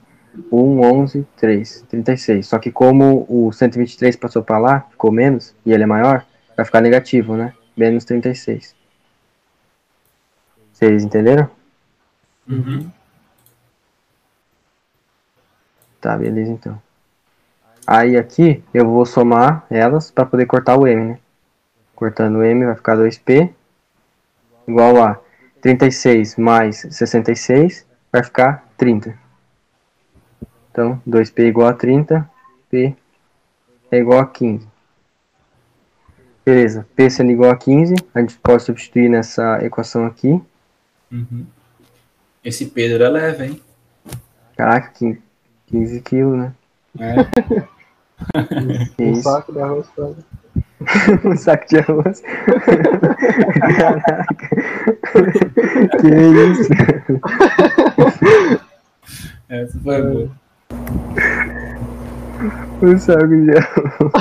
1, 11, 3, 36. Só que como o 123 passou para lá, ficou menos, e ele é maior, vai ficar negativo, né? Menos 36. Vocês entenderam? Uhum. Tá, beleza então. Aí aqui eu vou somar elas para poder cortar o M, né? Cortando o M vai ficar 2P igual a 36 mais 66 vai ficar 30. Então, 2P igual a 30, P é igual a 15. Beleza, P sendo igual a 15, a gente pode substituir nessa equação aqui. Uhum. Esse Pedro é leve, hein? Caraca, 15 15 quilos, né? É. Um saco de arroz todo. um saco de arroz. Caraca. que isso? Essa foi boa. Um saco de arroz.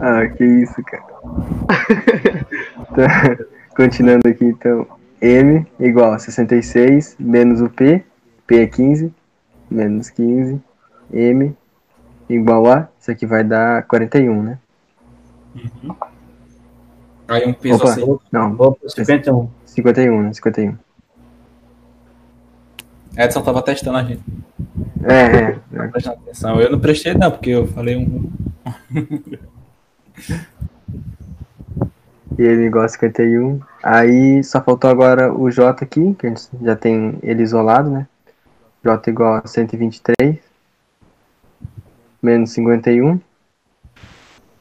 ah, que isso, cara. Tá. Continuando aqui, então. M igual a 66 menos o P. P é 15. Menos 15. M igual a. Isso aqui vai dar 41, né? Aí um peso Opa, assim. não. Vou para 51. 51, né? 51. Edson tava testando a gente. É, é. Prestando atenção. Eu não prestei, não, porque eu falei um. E ele igual a 51. Aí só faltou agora o J aqui, que a gente já tem ele isolado, né? J igual a 123. Menos 51.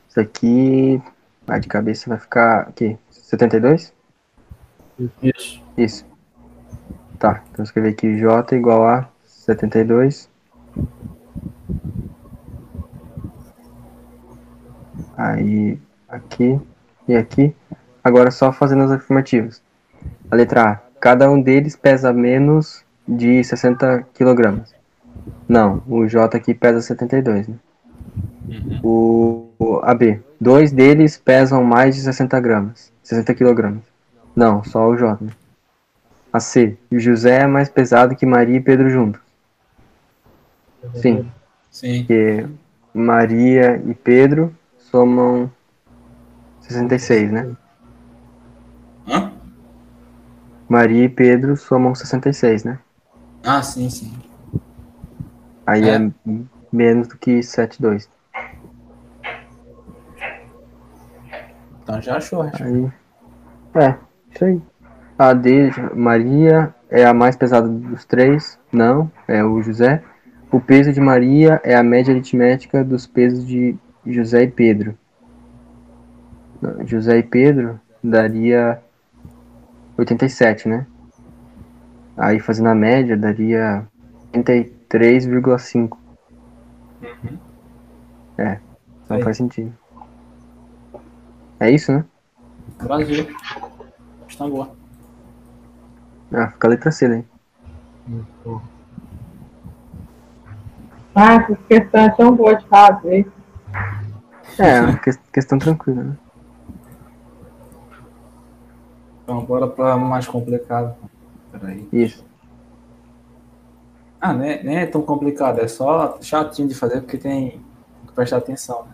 Isso aqui. Vai de cabeça, vai ficar aqui. 72? Isso. Isso. Tá, então escrever aqui J igual a 72. Aí, aqui e aqui. Agora só fazendo as afirmativas. A letra A. Cada um deles pesa menos de 60 kg. Não, o J aqui pesa 72, né? O, o a B. Dois deles pesam mais de 60 gramas. 60 kg. Não, só o J. Né? A C. O José é mais pesado que Maria e Pedro juntos. Sim, Sim. porque Maria e Pedro somam 66, né? Maria e Pedro somam 66, né? Ah, sim, sim. Aí é, É. menos do que 72. Então já achou, acho. Aí. É, isso aí. A D, Maria é a mais pesada dos três. Não, é o José. O peso de Maria é a média aritmética dos pesos de José e Pedro. José e Pedro daria 87, né? Aí fazendo a média daria 83,5. É, não Aí. faz sentido. É isso, né? Brasil. Está boa. Ah, fica a letra C daí. Ah, essas questões são boas de fazer. É, uma que- questão tranquila, né? Então, bora para mais complicado. Peraí. Isso. Ah, nem, nem é tão complicado, é só chatinho de fazer porque tem que prestar atenção. Né?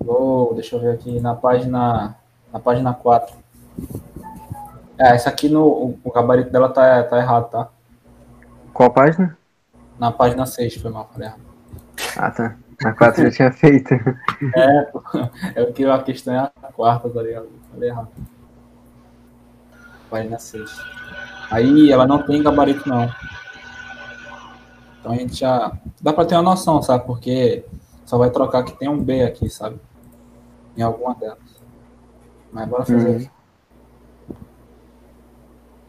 Vou, deixa eu ver aqui na página na página 4. É, essa aqui no o, o gabarito dela tá, tá errado, tá? Qual página? Na página 6, foi mal, falei errado. Ah, tá. A 4 já tinha feito. É, pô, é porque a questão é a quarta, tá ligado? Falei errado. Página 6. Aí ela não tem gabarito, não. Então a gente já. Dá pra ter uma noção, sabe? Porque só vai trocar que tem um B aqui, sabe? Em alguma delas. Mas bora fazer Uhum. aqui.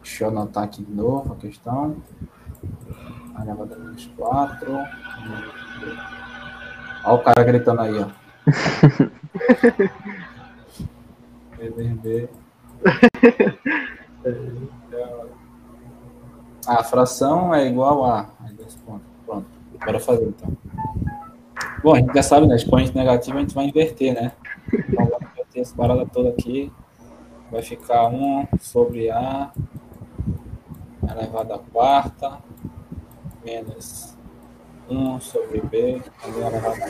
Deixa eu anotar aqui de novo a questão. A levada menos 4. Olha o cara gritando aí, ó. BBB. A fração é igual a. Pronto. Bora fazer então. Bom, a gente já sabe, né? Expoente negativo a gente vai inverter, né? Então vamos inverter essa parada toda aqui. Vai ficar 1 sobre A elevado à quarta menos 1 sobre B também elevado a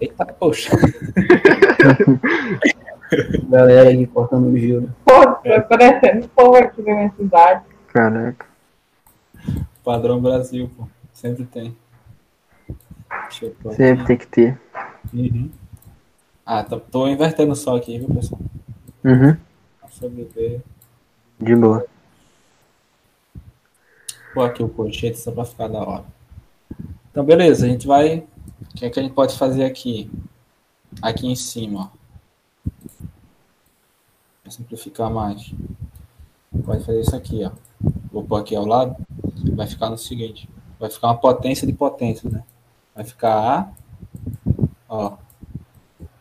Eita, poxa. Galera aqui cortando o giro. Pô, tá parecendo povo aqui da minha cidade. Caraca. Padrão Brasil, pô. Sempre tem. Sempre tem que ter. Uhum. Ah, tô, tô invertendo só aqui, viu, pessoal? Uhum. Sobre B. De boa. Pôr aqui o colchete só pra ficar da hora. Então, beleza, a gente vai. O que é que a gente pode fazer aqui? Aqui em cima, ó. Pra simplificar mais. Pode fazer isso aqui, ó. Vou pôr aqui ao lado. Vai ficar no seguinte: vai ficar uma potência de potência, né? Vai ficar A, ó,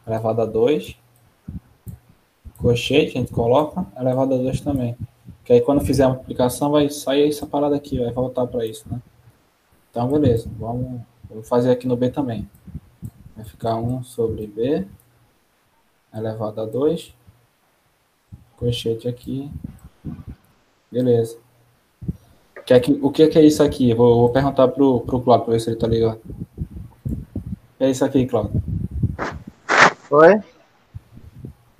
elevado a 2. Colchete, a gente coloca, elevado a 2 também. Que aí quando fizer a multiplicação vai sair essa parada aqui, vai voltar para isso, né? Então, beleza. Vamos, vamos fazer aqui no B também. Vai ficar 1 sobre B elevado a 2. Colchete aqui. Beleza. Que é que- o que é, que é isso aqui? Vou, vou perguntar pro, pro Cláudio para ver se ele tá ligado. O que é isso aqui, Cláudio? Oi?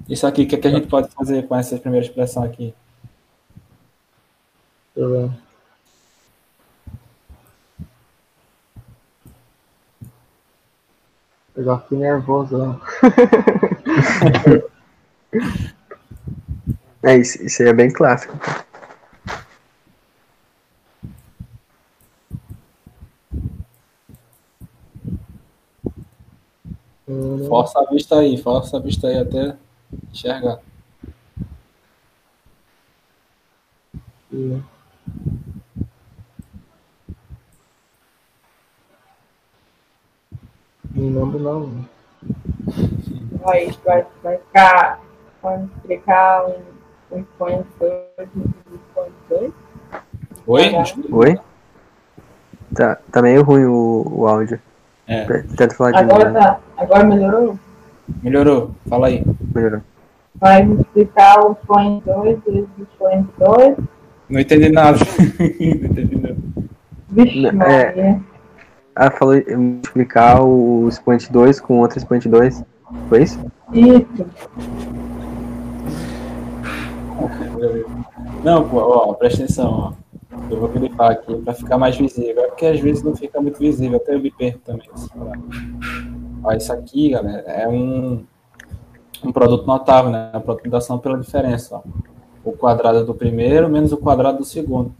Isso aqui, o que, é que a gente pode fazer com essa primeira expressão aqui? Deixa eu ver. Eu já fiquei nervoso. ó. É, isso, isso aí é bem clássico. Força a vista aí, força a vista aí até enxergar. Não lembro não. Vai, vai, vai ficar. Pode explicar um, um point 2 um point 2? Oi? Tá. Oi? Tá, tá meio ruim o, o áudio. É, Tenta falar de Agora novo. tá. Agora melhorou? melhorou. Fala aí. Melhorou. Vai me explicar o point 2 vezes o point 2. Não entendi nada. Não entendi nada. Vixe, É. Maria. Ah, falou multiplicar o expoente 2 com outro expoente 2. Foi isso? Isso. Não, pô, ó, presta atenção, ó. Eu vou grifar aqui para ficar mais visível. É porque às vezes não fica muito visível, até eu me perco também. Ó, isso aqui, galera, é um, um produto notável, né? A produção pela diferença, ó. O quadrado do primeiro menos o quadrado do segundo.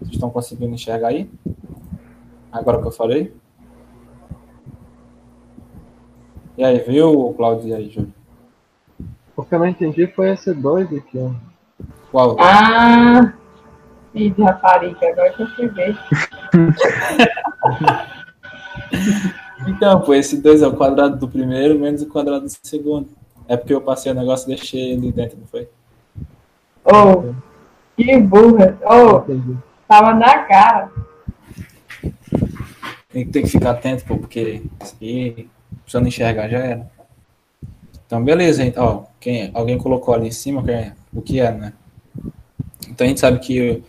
Vocês estão conseguindo enxergar aí? Agora que eu falei? E aí, viu, Claudio? E aí, Júlio? O que eu não entendi foi esse 2 aqui, ó. Qual? Ah, filho de rapariga, agora que eu cheguei. Então, pô, esse 2 é o quadrado do primeiro menos o quadrado do segundo. É porque eu passei o negócio e deixei ele dentro, não foi? Oh, que burra. Oh, tava na cara. Tem que, ficar atento, pô, porque se eu não enxergar, já era. Então, beleza, então, ó, quem, alguém colocou ali em cima quem o que é, né? Então, a gente sabe que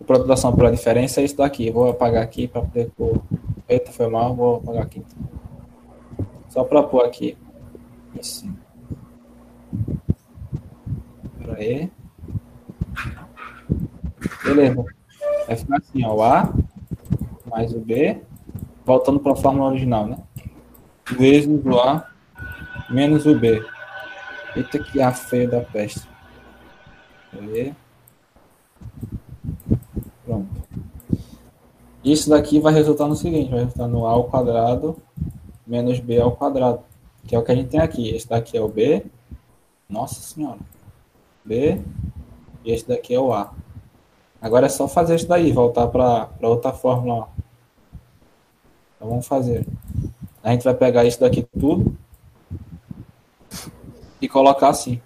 o produto da ação pela diferença é isso daqui. Eu vou apagar aqui para poder pôr. Eita, foi mal, vou apagar aqui. então. Só para pôr aqui. Assim. Pera aí. Beleza. Vai ficar assim, ó, o A mais o B, voltando para a fórmula original, né? Vezes o A menos o B. Eita que A feia da peste. Aí. Pronto. Isso daqui vai resultar no seguinte, vai resultar no A ao quadrado menos B ao quadrado, que é o que a gente tem aqui. Esse daqui é o B, nossa senhora, B, e esse daqui é o A. Agora é só fazer isso daí, voltar para outra fórmula. Então vamos fazer. A gente vai pegar isso daqui tudo e colocar assim.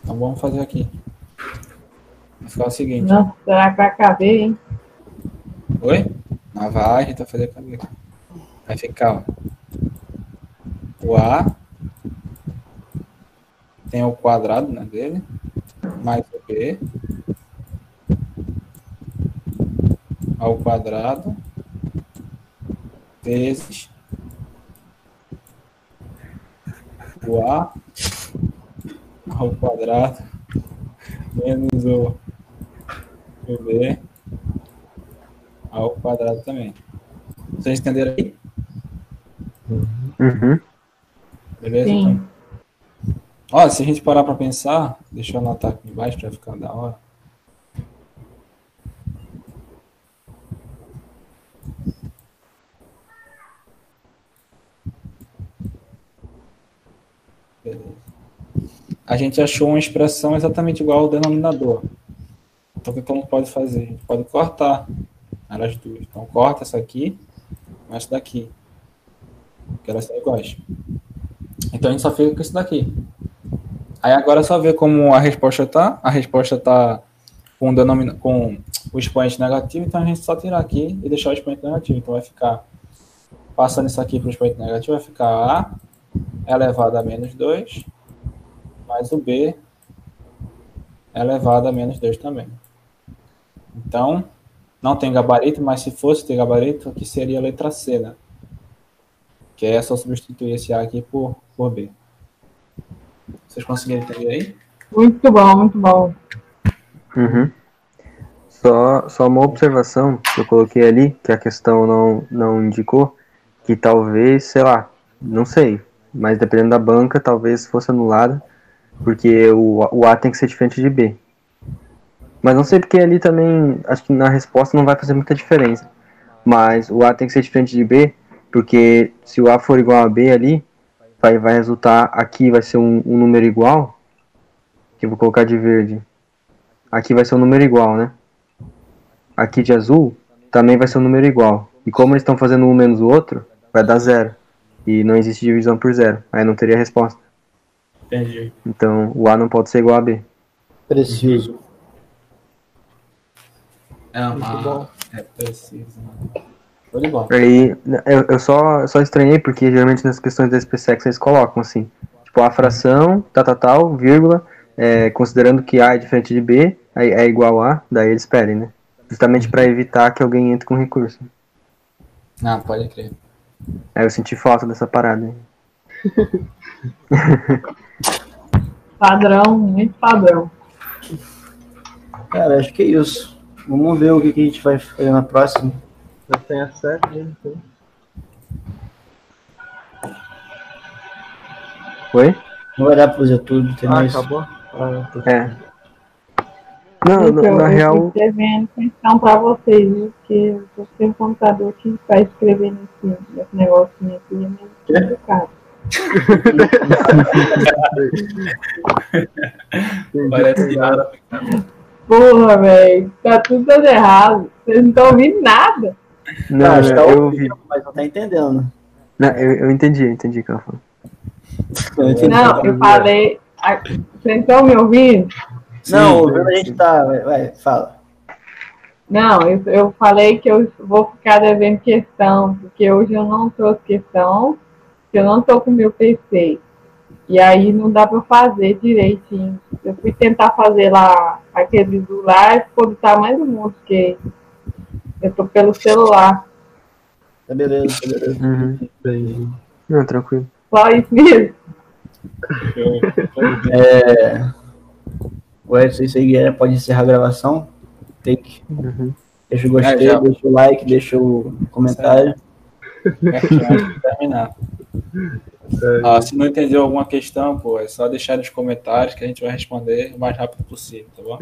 Então vamos fazer aqui. Vai ficar o seguinte. Nossa, será que vai caber, hein? Oi? Não vai, a gente vai fazer cabelo. Vai ficar, ó. O A tem o quadrado né, dele, mais o B ao quadrado vezes o A ao quadrado menos o o B ao quadrado também. Vocês entenderam aí? Uhum. Beleza? Sim. Então. Ó, se a gente parar para pensar, deixa eu anotar aqui embaixo para ficar da hora. A gente achou uma expressão exatamente igual ao denominador. Então, o que a gente pode fazer? A gente pode cortar elas duas. Então, corta essa aqui com essa daqui. Que elas são iguais. Então, a gente só fica com isso daqui. Aí, agora é só ver como a resposta tá. A resposta tá com denomina com o expoente negativo. Então, a gente só tirar aqui e deixar o expoente negativo. Então, vai ficar... Passando isso aqui para o expoente negativo, vai ficar A elevado a menos 2 mais o B elevado a menos 2 também. Então, não tem gabarito, mas se fosse ter gabarito, aqui seria a letra C, né? Que é só substituir esse A aqui por, por B. Vocês conseguiram entender aí? Muito bom, muito bom. Uhum. Só, só uma observação que eu coloquei ali, que a questão não, não indicou, que talvez, sei lá, não sei, Mas dependendo da banca, talvez fosse anulada, porque o, o A tem que ser diferente de B. Mas não sei porque ali também, acho que na resposta não vai fazer muita diferença. Mas o A tem que ser diferente de B, porque se o A for igual a B ali, vai, vai resultar, aqui vai ser um, um número igual, que eu vou colocar de verde. Aqui vai ser um número igual, né? Aqui de azul, também vai ser um número igual. E como eles estão fazendo um menos o outro, vai dar zero. E não existe divisão por zero. Aí não teria resposta. Entendi. Então o A não pode ser igual a B. Preciso. É Muito uma. bom. É preciso. né? Aí eu, eu só, eu só estranhei porque geralmente nas questões da SPSEX eles colocam assim, tipo a fração, tal, tal, tal, vírgula, é, considerando que A é diferente de B, aí é igual a, daí eles pedem, né? Justamente para evitar que alguém entre com recurso. Ah, pode crer. Aí eu senti falta dessa parada. aí. Padrão, muito padrão. Cara, acho que é isso. Vamos ver o que, que a gente vai fazer na próxima. Já tem a sete? Então, Oi? Não vai dar pra fazer tudo, tem Ah, mais. acabou? Ah, É. Não, Gente, na, eu, na eu real, tô escrevendo questão pra vocês, viu? Porque eu tô sem computador que vai escrever nesse, nesse negocinho aqui, é meio complicado. Parece nada. Porra, velho, tá tudo dando errado. Vocês não estão ouvindo nada. não, Ah, acho que tá eu ouvindo, ouvi. Mas não tá entendendo. Não, eu, eu entendi, eu entendi o que ela falou. Não, eu falei. Vocês estão me ouvindo? Não, Sim, a gente tá. Vai, vai, fala. Não, eu, eu falei que eu vou ficar devendo questão, porque hoje eu não trouxe questão, porque eu não tô com meu PC. E aí não dá pra fazer direitinho. Eu fui tentar fazer lá aquele do lá e ficou do tamanho do mundo, porque eu tô pelo celular. Tá beleza, tá beleza. Uhum. Não, tranquilo. Só isso mesmo. É... O Edson, Guilherme, pode encerrar a gravação. Take. Uhum. Deixa o gostei, É, deixa o like, deixa o comentário. Pertinho antes de terminar. Ah, se não entendeu alguma questão, pô, é só deixar nos comentários que a gente vai responder o mais rápido possível, tá bom?